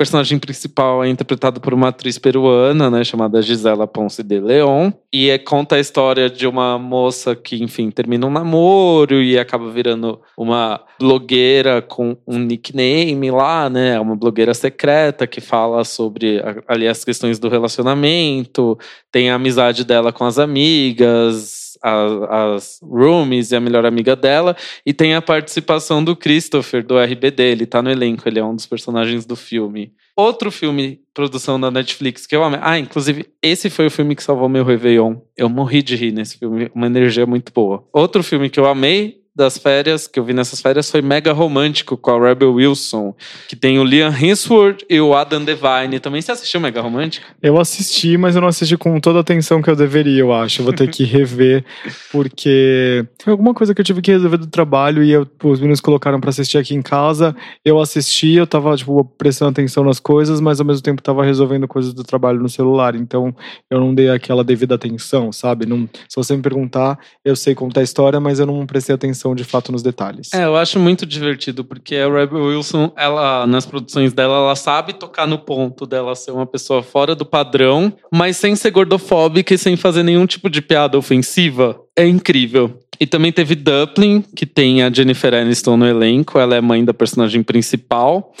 Personagem principal é interpretada por uma atriz peruana, né, chamada Gisela Ponce de Leon, e é, conta a história de uma moça que, enfim, termina um namoro e acaba virando uma blogueira com um nickname lá, né, uma blogueira secreta que fala sobre ali as questões do relacionamento, tem a amizade dela com as amigas, a- as roomies e a melhor amiga dela, e tem a participação do Christopher, do RBD. Ele tá no elenco, ele é um dos personagens do filme. Outro filme, produção da Netflix, que eu amei. Ah, inclusive, esse foi o filme que salvou meu Réveillon. Eu morri de rir nesse filme, uma energia muito boa. Outro filme que eu amei das férias, que eu vi nessas férias, foi Mega Romântico, com a Rebel Wilson, que tem o Liam Hemsworth e o Adam Devine. Também você assistiu Mega Romântico? Eu assisti, mas eu não assisti com toda a atenção que eu deveria, eu acho. Vou ter que rever, porque foi alguma coisa que eu tive que resolver do trabalho e eu- os meninos colocaram pra assistir aqui em casa. Eu assisti, eu tava, tipo, prestando atenção nas coisas, mas ao mesmo tempo tava resolvendo coisas do trabalho no celular. Então eu não dei aquela devida atenção, sabe? Não, se você me perguntar, eu sei contar a história, mas eu não prestei atenção de fato nos detalhes. É, eu acho muito divertido, porque a Rebel Wilson, ela, nas produções dela, ela sabe tocar no ponto dela ser uma pessoa fora do padrão, mas sem ser gordofóbica e sem fazer nenhum tipo de piada ofensiva. É incrível. E também teve Dumpling, que tem a Jennifer Aniston no elenco, ela é mãe da personagem principal,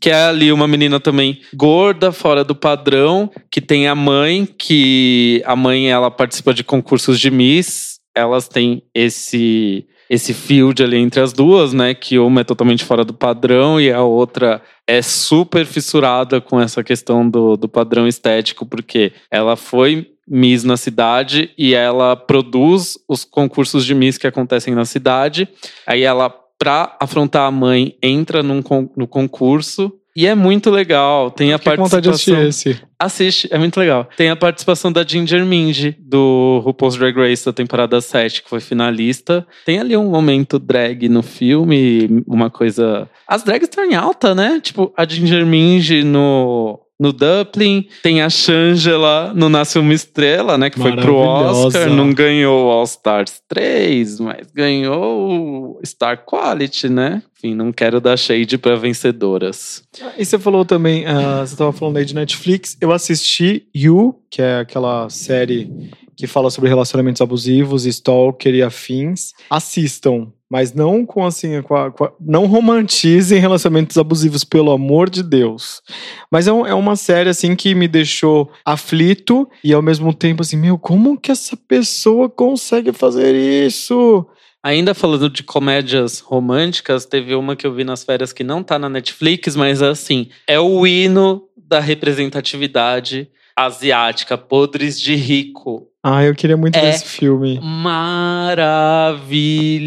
que é ali uma menina também gorda, fora do padrão, que tem a mãe, que a mãe ela participa de concursos de Miss, elas têm esse esse field ali entre as duas, né? Que uma é totalmente fora do padrão e a outra é super fissurada com essa questão do, do padrão estético, porque ela foi Miss na cidade e ela produz os concursos de Miss que acontecem na cidade. Aí ela, pra afrontar a mãe, entra num, no concurso. E é muito legal. Tem a de participação. assistir esse. Assiste, é muito legal. Tem a participação da Ginger Minji, do RuPaul's Drag Race da temporada 7, que foi finalista. Tem ali um momento drag no filme, uma coisa. As drags estão em alta, né? Tipo, a Ginger Minji no. No Dumpling, tem a Shangela no Nasce Uma Estrela, né? Que foi pro. Oscar, não ganhou All Stars 3, mas ganhou Star Quality, né? Enfim, não quero dar shade pra vencedoras. E você falou também, ah, você estava falando aí de Netflix. Eu assisti You, que é aquela série que fala sobre relacionamentos abusivos, stalker e afins. Assistam, mas não com assim, com a- com a- não romantizem relacionamentos abusivos, pelo amor de Deus. Mas é, um- é uma série assim que me deixou aflito e ao mesmo tempo assim, meu, como que essa pessoa consegue fazer isso? Ainda falando de comédias românticas, teve uma que eu vi nas férias que não tá na Netflix, mas assim, é o hino da representatividade asiática, Podres de Rico. Ah, eu queria muito ver É. esse filme.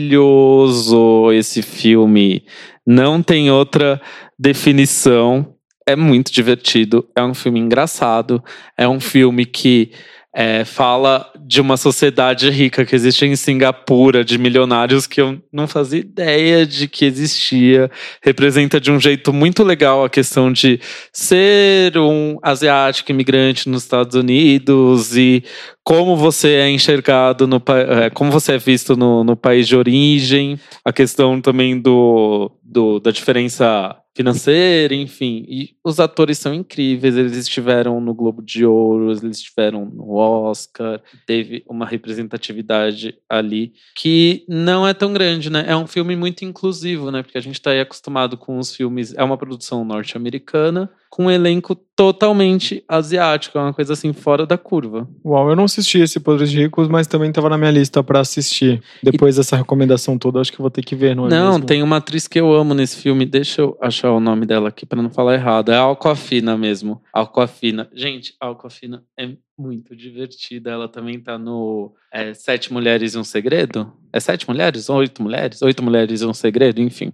Maravilhoso esse filme. Não tem outra definição. É muito divertido. É um filme engraçado. É um filme que é, fala de uma sociedade rica que existe em Singapura, de milionários que eu não fazia ideia de que existia. Representa de um jeito muito legal a questão de ser um asiático imigrante nos Estados Unidos e como você é enxergado no é, como você é visto no, no país de origem, a questão também do, do- da diferença financeira, enfim. E os atores são incríveis, eles estiveram no Globo de Ouro, eles estiveram no Oscar, teve uma representatividade ali que não é tão grande, né? É um filme muito inclusivo, né? Porque a gente está aí acostumado com os filmes, é uma produção norte-americana, com um elenco totalmente asiático. É uma coisa assim, fora da curva. Uau, eu não assisti esse Podres de Ricos, mas também estava na minha lista pra assistir. Depois dessa recomendação toda, acho que vou ter que ver, não é Não, mesmo? tem uma atriz que eu amo nesse filme. Deixa eu achar o nome dela aqui pra não falar errado. É a Aquafina mesmo. Aquafina. Gente, a Aquafina é muito divertida. Ela também tá no é, Sete Mulheres e um Segredo. É Sete Mulheres? Ou Oito Mulheres? Oito Mulheres e um Segredo? Enfim.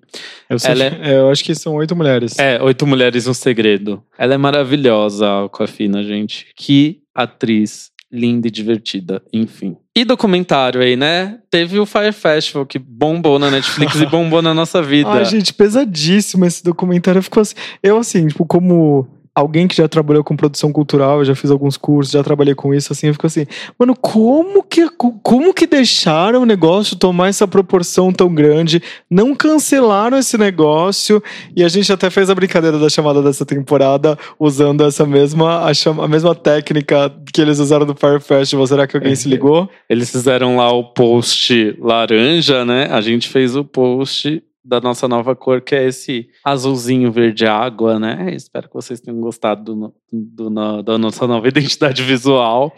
Eu, sei- ela é, eu acho que são oito mulheres. É, Oito Mulheres e um Segredo. Ela é maravilhosa, a Aquafina, gente. Que atriz linda e divertida, enfim. E documentário aí, né? Teve o Fire Festival que bombou na Netflix e bombou na nossa vida. Ai, gente, pesadíssimo esse documentário. Ficou assim. Eu, assim, tipo, como alguém que já trabalhou com produção cultural, já fiz alguns cursos, já trabalhei com isso, assim, eu fico assim, mano, como que, como que deixaram o negócio tomar essa proporção tão grande? Não cancelaram esse negócio e a gente até fez a brincadeira da chamada dessa temporada usando essa mesma, a, chama- a mesma técnica que eles usaram no Fire Festival. Será que alguém se ligou? Eles fizeram lá o post laranja, né? A gente fez o post da nossa nova cor, que é esse azulzinho verde água, né? Espero que vocês tenham gostado do, do da nossa nova identidade visual.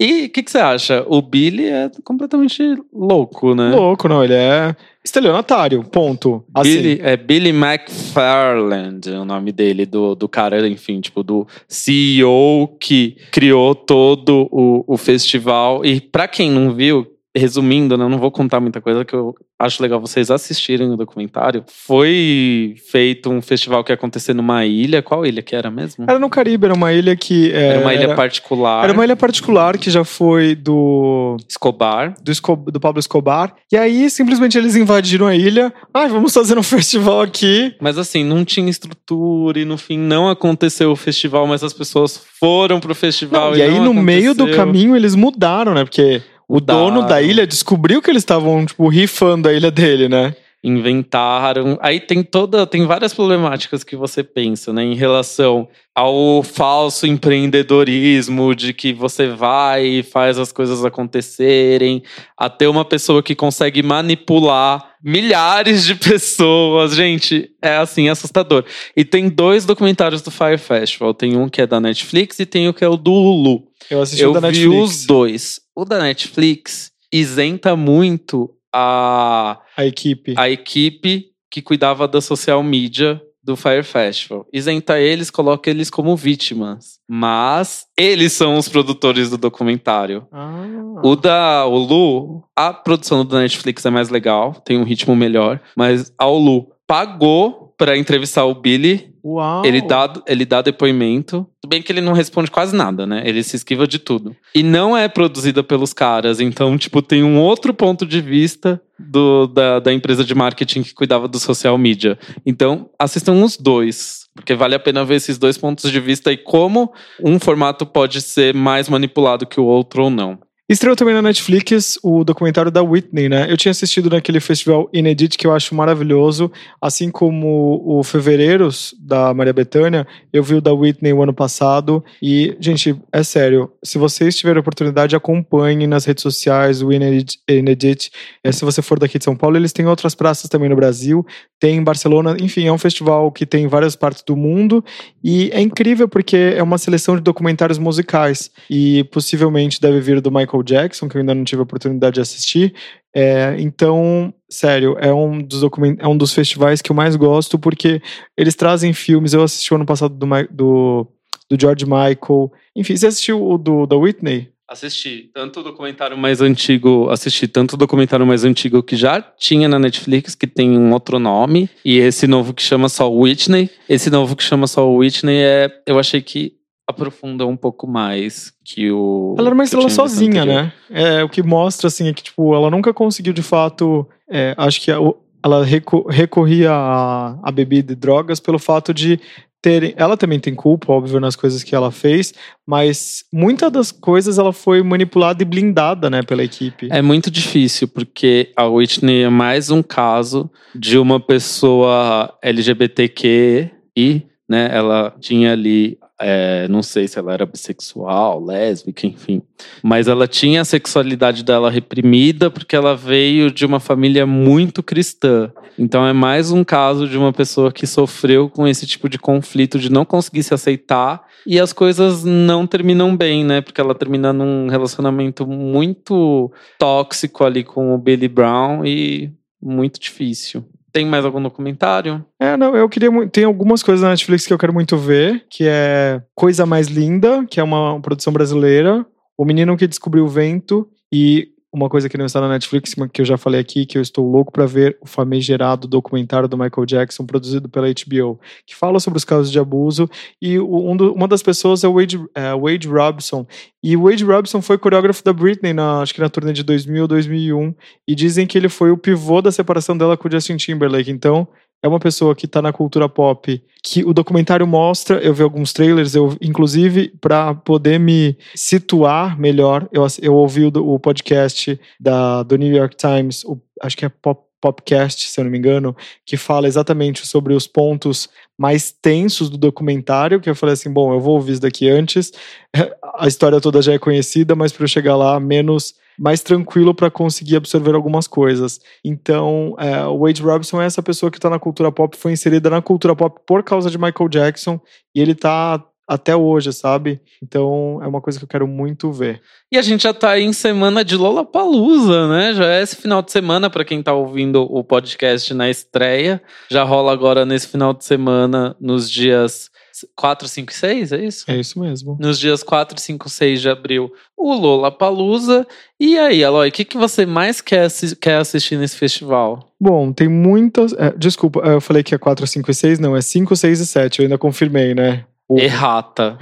E o que, que você acha? O Billy é completamente louco, né? Louco, não, ele é estelionatário, ponto. Assim, Billy, é Billy McFarland, o nome dele, do, do cara, enfim, tipo, do CEO que criou todo o, o festival. E pra quem não viu, resumindo, né, eu não vou contar muita coisa, que eu acho legal vocês assistirem o documentário. Foi feito um festival que ia acontecer numa ilha. Qual ilha que era mesmo? Era no Caribe, era uma ilha que. é, Era uma ilha era, particular. era uma ilha particular que já foi do, Escobar. do, do Pablo Escobar. E aí, simplesmente, eles invadiram a ilha. Ai, vamos fazer um festival aqui. Mas assim, não tinha estrutura e no fim não aconteceu o festival, mas as pessoas foram pro festival. Não, e aí, não no meio do aconteceu. caminho, eles mudaram, né? Porque o dono da ilha descobriu que eles estavam, tipo, rifando a ilha dele, né? inventaram. Aí tem toda, tem várias problemáticas que você pensa, né, em relação ao falso empreendedorismo de que você vai e faz as coisas acontecerem, a ter uma pessoa que consegue manipular milhares de pessoas, gente, é assim assustador. E tem dois documentários do Fire Festival, tem um que é da Netflix e tem o que é o do Hulu. Eu assisti Eu o da vi Netflix. os dois. O da Netflix isenta muito a A equipe. a equipe que cuidava da social media do Fire Festival. Isenta eles, coloca eles como vítimas. Mas eles são os produtores do documentário. Ah. O da o Lu, a produção do Netflix é mais legal, tem um ritmo melhor, mas a Lu pagou pra entrevistar o Billy. Uau. Ele dá, ele dá depoimento. Tudo bem que ele não responde quase nada, né? Ele se esquiva de tudo. E não é produzida pelos caras. Então, tipo, tem um outro ponto de vista do, da, da empresa de marketing que cuidava do social media. Então, assistam os dois. Porque vale a pena ver esses dois pontos de vista e como um formato pode ser mais manipulado que o outro ou não. Estreou também na Netflix o documentário da Whitney, né? Eu tinha assistido naquele festival Inedit que eu acho maravilhoso, assim como o Fevereiros da Maria Bethânia, eu vi o da Whitney o ano passado e, gente, é sério, se vocês tiverem oportunidade, acompanhem nas redes sociais o Inedit. Inedit. É, se você for daqui de São Paulo, eles têm outras praças também no Brasil, tem em Barcelona, enfim, é um festival que tem em várias partes do mundo e é incrível porque é uma seleção de documentários musicais e possivelmente deve vir do Michael Jackson, que eu ainda não tive a oportunidade de assistir. É, então, sério, é um, dos document... é um dos festivais que eu mais gosto porque eles trazem filmes. Eu assisti o ano passado do, do, do George Michael. Enfim, você assistiu o do, da Whitney? Assisti tanto o documentário mais antigo, assisti tanto o documentário mais antigo que já tinha na Netflix, que tem um outro nome, e esse novo que chama só Whitney. Esse novo que chama só Whitney é, eu achei que aprofunda um pouco mais que o. Ela era uma estrela sozinha, anterior. né? É, o que mostra, assim, é que, tipo, ela nunca conseguiu, de fato, é, acho que ela reco- recorria a, a bebida e drogas pelo fato de terem... Ela também tem culpa, óbvio, nas coisas que ela fez, mas muitas das coisas ela foi manipulada e blindada, né, pela equipe. É muito difícil, porque a Whitney é mais um caso de uma pessoa LGBTQ e, né, ela tinha ali é, não sei se ela era bissexual, lésbica, enfim. Mas ela tinha a sexualidade dela reprimida porque ela veio de uma família muito cristã. Então é mais um caso de uma pessoa que sofreu com esse tipo de conflito de não conseguir se aceitar e as coisas não terminam bem, né? Porque ela termina num relacionamento muito tóxico ali com o Billy Brown e muito difícil. Tem mais algum documentário? É, não, eu queria. Tem algumas coisas na Netflix que eu quero muito ver, que é Coisa Mais Linda, que é uma produção brasileira, O Menino que Descobriu o Vento e uma coisa que não está na Netflix, que eu já falei aqui, que eu estou louco para ver o famigerado documentário do Michael Jackson, produzido pela HBO, que fala sobre os casos de abuso. E um do- uma das pessoas é o Wade, é, Wade Robson. E o Wade Robson foi coreógrafo da Britney, na, acho que na turnê de 2000 ou 2001. E dizem que ele foi o pivô da separação dela com o Justin Timberlake. Então, é uma pessoa que tá na cultura pop, que o documentário mostra, eu vi alguns trailers, eu inclusive para poder me situar melhor, eu, eu ouvi o, o podcast da, do New York Times, o- acho que é Pop, Popcast, se eu não me engano, que fala exatamente sobre os pontos mais tensos do documentário, que eu falei assim, bom, eu vou ouvir isso daqui antes, a história toda já é conhecida, mas para eu chegar lá menos mais tranquilo para conseguir absorver algumas coisas. Então, é, o Wade Robson é essa pessoa que está na cultura pop, foi inserida na cultura pop por causa de Michael Jackson e ele tá até hoje, sabe? Então, é uma coisa que eu quero muito ver. E a gente já tá aí em semana de Lollapalooza, né? Já é esse final de semana para quem tá ouvindo o podcast na estreia. Já rola agora nesse final de semana, nos dias 4, 5 e 6, é isso? É isso mesmo. Nos dias 4, 5, 6 de abril, o Lollapalooza. E aí, Aloy, o que, que você mais quer, assi- quer assistir nesse festival? Bom, tem muitas. é, desculpa, eu falei que é 4, 5 e 6, não, é 5, 6 e 7, eu ainda confirmei, né? O- Errata.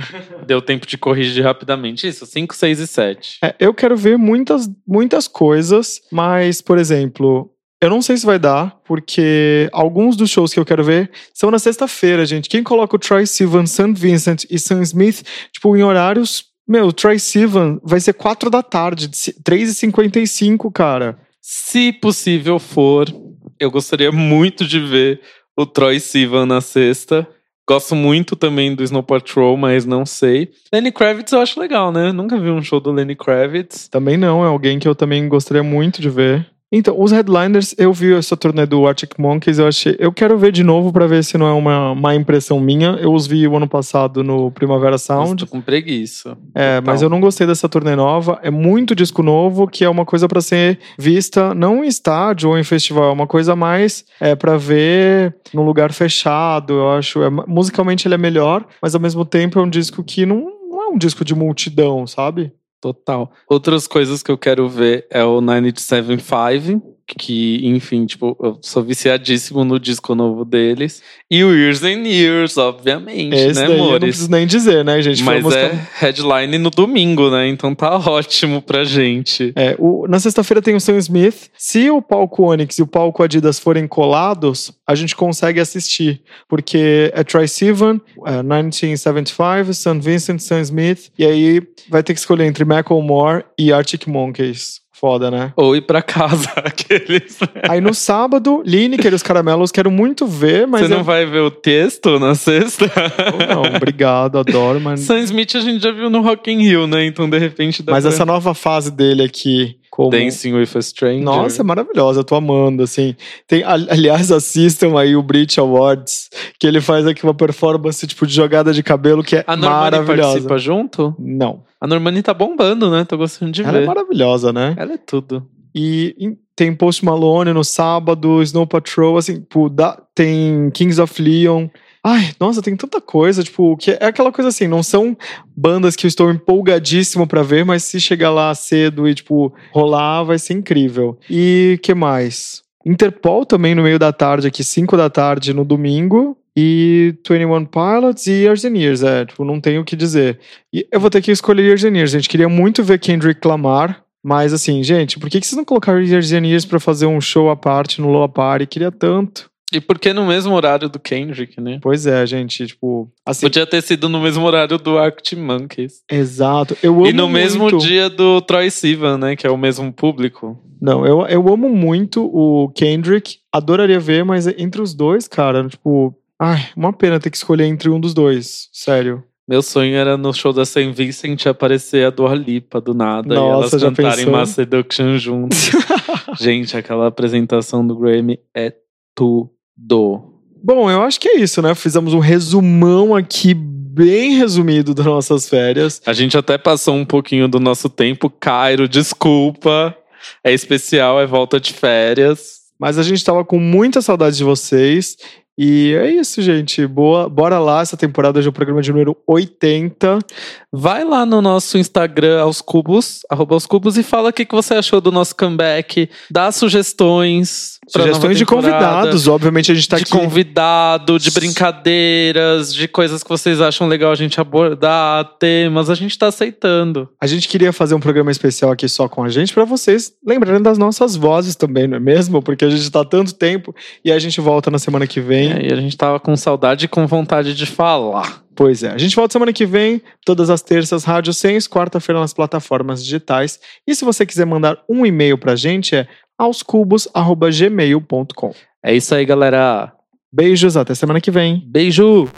Deu tempo de corrigir rapidamente. Isso, 5, 6 e 7. É, eu quero ver muitas, muitas coisas, mas, por exemplo, eu não sei se vai dar, porque alguns dos shows que eu quero ver são na sexta-feira, gente. Quem coloca o Troy Sivan, St. Vincent e Sam Smith, tipo, em horários. Meu, o Troy Sivan vai ser 4 da tarde, 3h55, cara. Se possível for, eu gostaria muito de ver o Troy Sivan na sexta. Gosto muito também do Snow Patrol, mas não sei. Lenny Kravitz eu acho legal, né? Nunca vi um show do Lenny Kravitz. Também não, é alguém que eu também gostaria muito de ver. Então, os headliners, eu vi essa turnê do Arctic Monkeys, eu achei. Eu quero ver de novo pra ver se não é uma má impressão minha. Eu os vi o ano passado no Primavera Sound. Tô com preguiça. É, mas eu não gostei dessa turnê nova. É muito disco novo, que é uma coisa pra ser vista não em estádio ou em festival, é uma coisa mais é para ver num lugar fechado. Eu acho, é, musicalmente ele é melhor, mas ao mesmo tempo é um disco que não, não é um disco de multidão, sabe? Total. Outras coisas que eu quero ver é o 975, que, enfim, tipo, eu sou viciadíssimo no disco novo deles. E o Years and Years, obviamente, Esse né, daí eu não amores? preciso nem dizer, né, gente? Foi Mas música- é headline no domingo, né? Então tá ótimo pra gente. É, o- na sexta-feira tem o Sam Smith. Se o palco Onyx e o palco Adidas forem colados, a gente consegue assistir. Porque é Troy Sivan, é, 1975, St. Vincent, Sam Smith. E aí vai ter que escolher entre Macklemore e Arctic Monkeys. Foda, né? Ou ir pra casa, aqueles. Aí no sábado, Lineker e os Caramelos, quero muito ver, mas Você não eu- vai ver o texto na sexta? Não, obrigado, adoro, mas... Sam Smith a gente já viu no Rock in Rio, né? Então, de repente, dá Mas pra- essa nova fase dele aqui, como... Dancing with a Stranger. Nossa, é maravilhosa, eu tô amando, assim. Tem, ali- aliás, assistam aí o Brit Awards, que ele faz aqui uma performance, tipo, de jogada de cabelo que é A Normani maravilhosa. participa junto? Não. A Normani tá bombando, né? Tô gostando de Ela ver. é maravilhosa, né? Ela é tudo. E em- tem Post Malone no sábado, Snow Patrol, assim, tem Kings of Leon. Ai, nossa, tem tanta coisa, tipo, que é aquela coisa assim, não são bandas que eu estou empolgadíssimo pra ver, mas se chegar lá cedo e, tipo, rolar, vai ser incrível. E que mais? Interpol também no meio da tarde, aqui, 5 da tarde no domingo. E 21 Pilots e Years and Years, é, tipo, não tenho o que dizer. E eu vou ter que escolher Years and Years, gente. Queria muito ver Kendrick Lamar, mas assim, gente, por que, que vocês não colocaram Years and Years pra fazer um show à parte no Lola Party? Queria tanto. E por que no mesmo horário do Kendrick, né? Pois é, gente, tipo, assim, Podia ter sido no mesmo horário do Arctic Monkeys. exato. Eu amo E no mesmo muito- dia do Troy Sivan, né? Que é o mesmo público. Não, eu, eu amo muito o Kendrick, adoraria ver, mas entre os dois, cara, tipo, ai, uma pena ter que escolher entre um dos dois, sério. Meu sonho era no show da Saint Vincent aparecer a Dua Lipa do nada Nossa, e elas cantarem? Mass Seduction juntos. Gente, aquela apresentação do Grammy é tudo. Bom, eu acho que é isso, né? Fizemos um resumão aqui bem resumido das nossas férias. A gente até passou um pouquinho do nosso tempo. Cairo, desculpa. É especial, é volta de férias. Mas a gente tava com muita saudade de vocês. E é isso, gente. Boa, bora lá. Essa temporada já é o programa de número 80. Vai lá no nosso Instagram, aos cubos, arroba aos cubos, e fala o que, que você achou do nosso comeback. Dá sugestões. Sugestões de convidados. Obviamente a gente tá de aqui. convidado, de brincadeiras, de coisas que vocês acham legal a gente abordar, temas, a gente tá aceitando. A gente queria fazer um programa especial aqui só com a gente pra vocês lembrarem das nossas vozes também, não é mesmo? Porque a gente tá há tanto tempo e a gente volta na semana que vem. E a gente tava com saudade e com vontade de falar. Pois é. A gente volta semana que vem, todas as terças, Rádio Sens, quarta-feira nas plataformas digitais. E se você quiser mandar um e-mail pra gente, é aoscubos.gmail.com. É isso aí, galera. Beijos, até semana que vem. Beijo!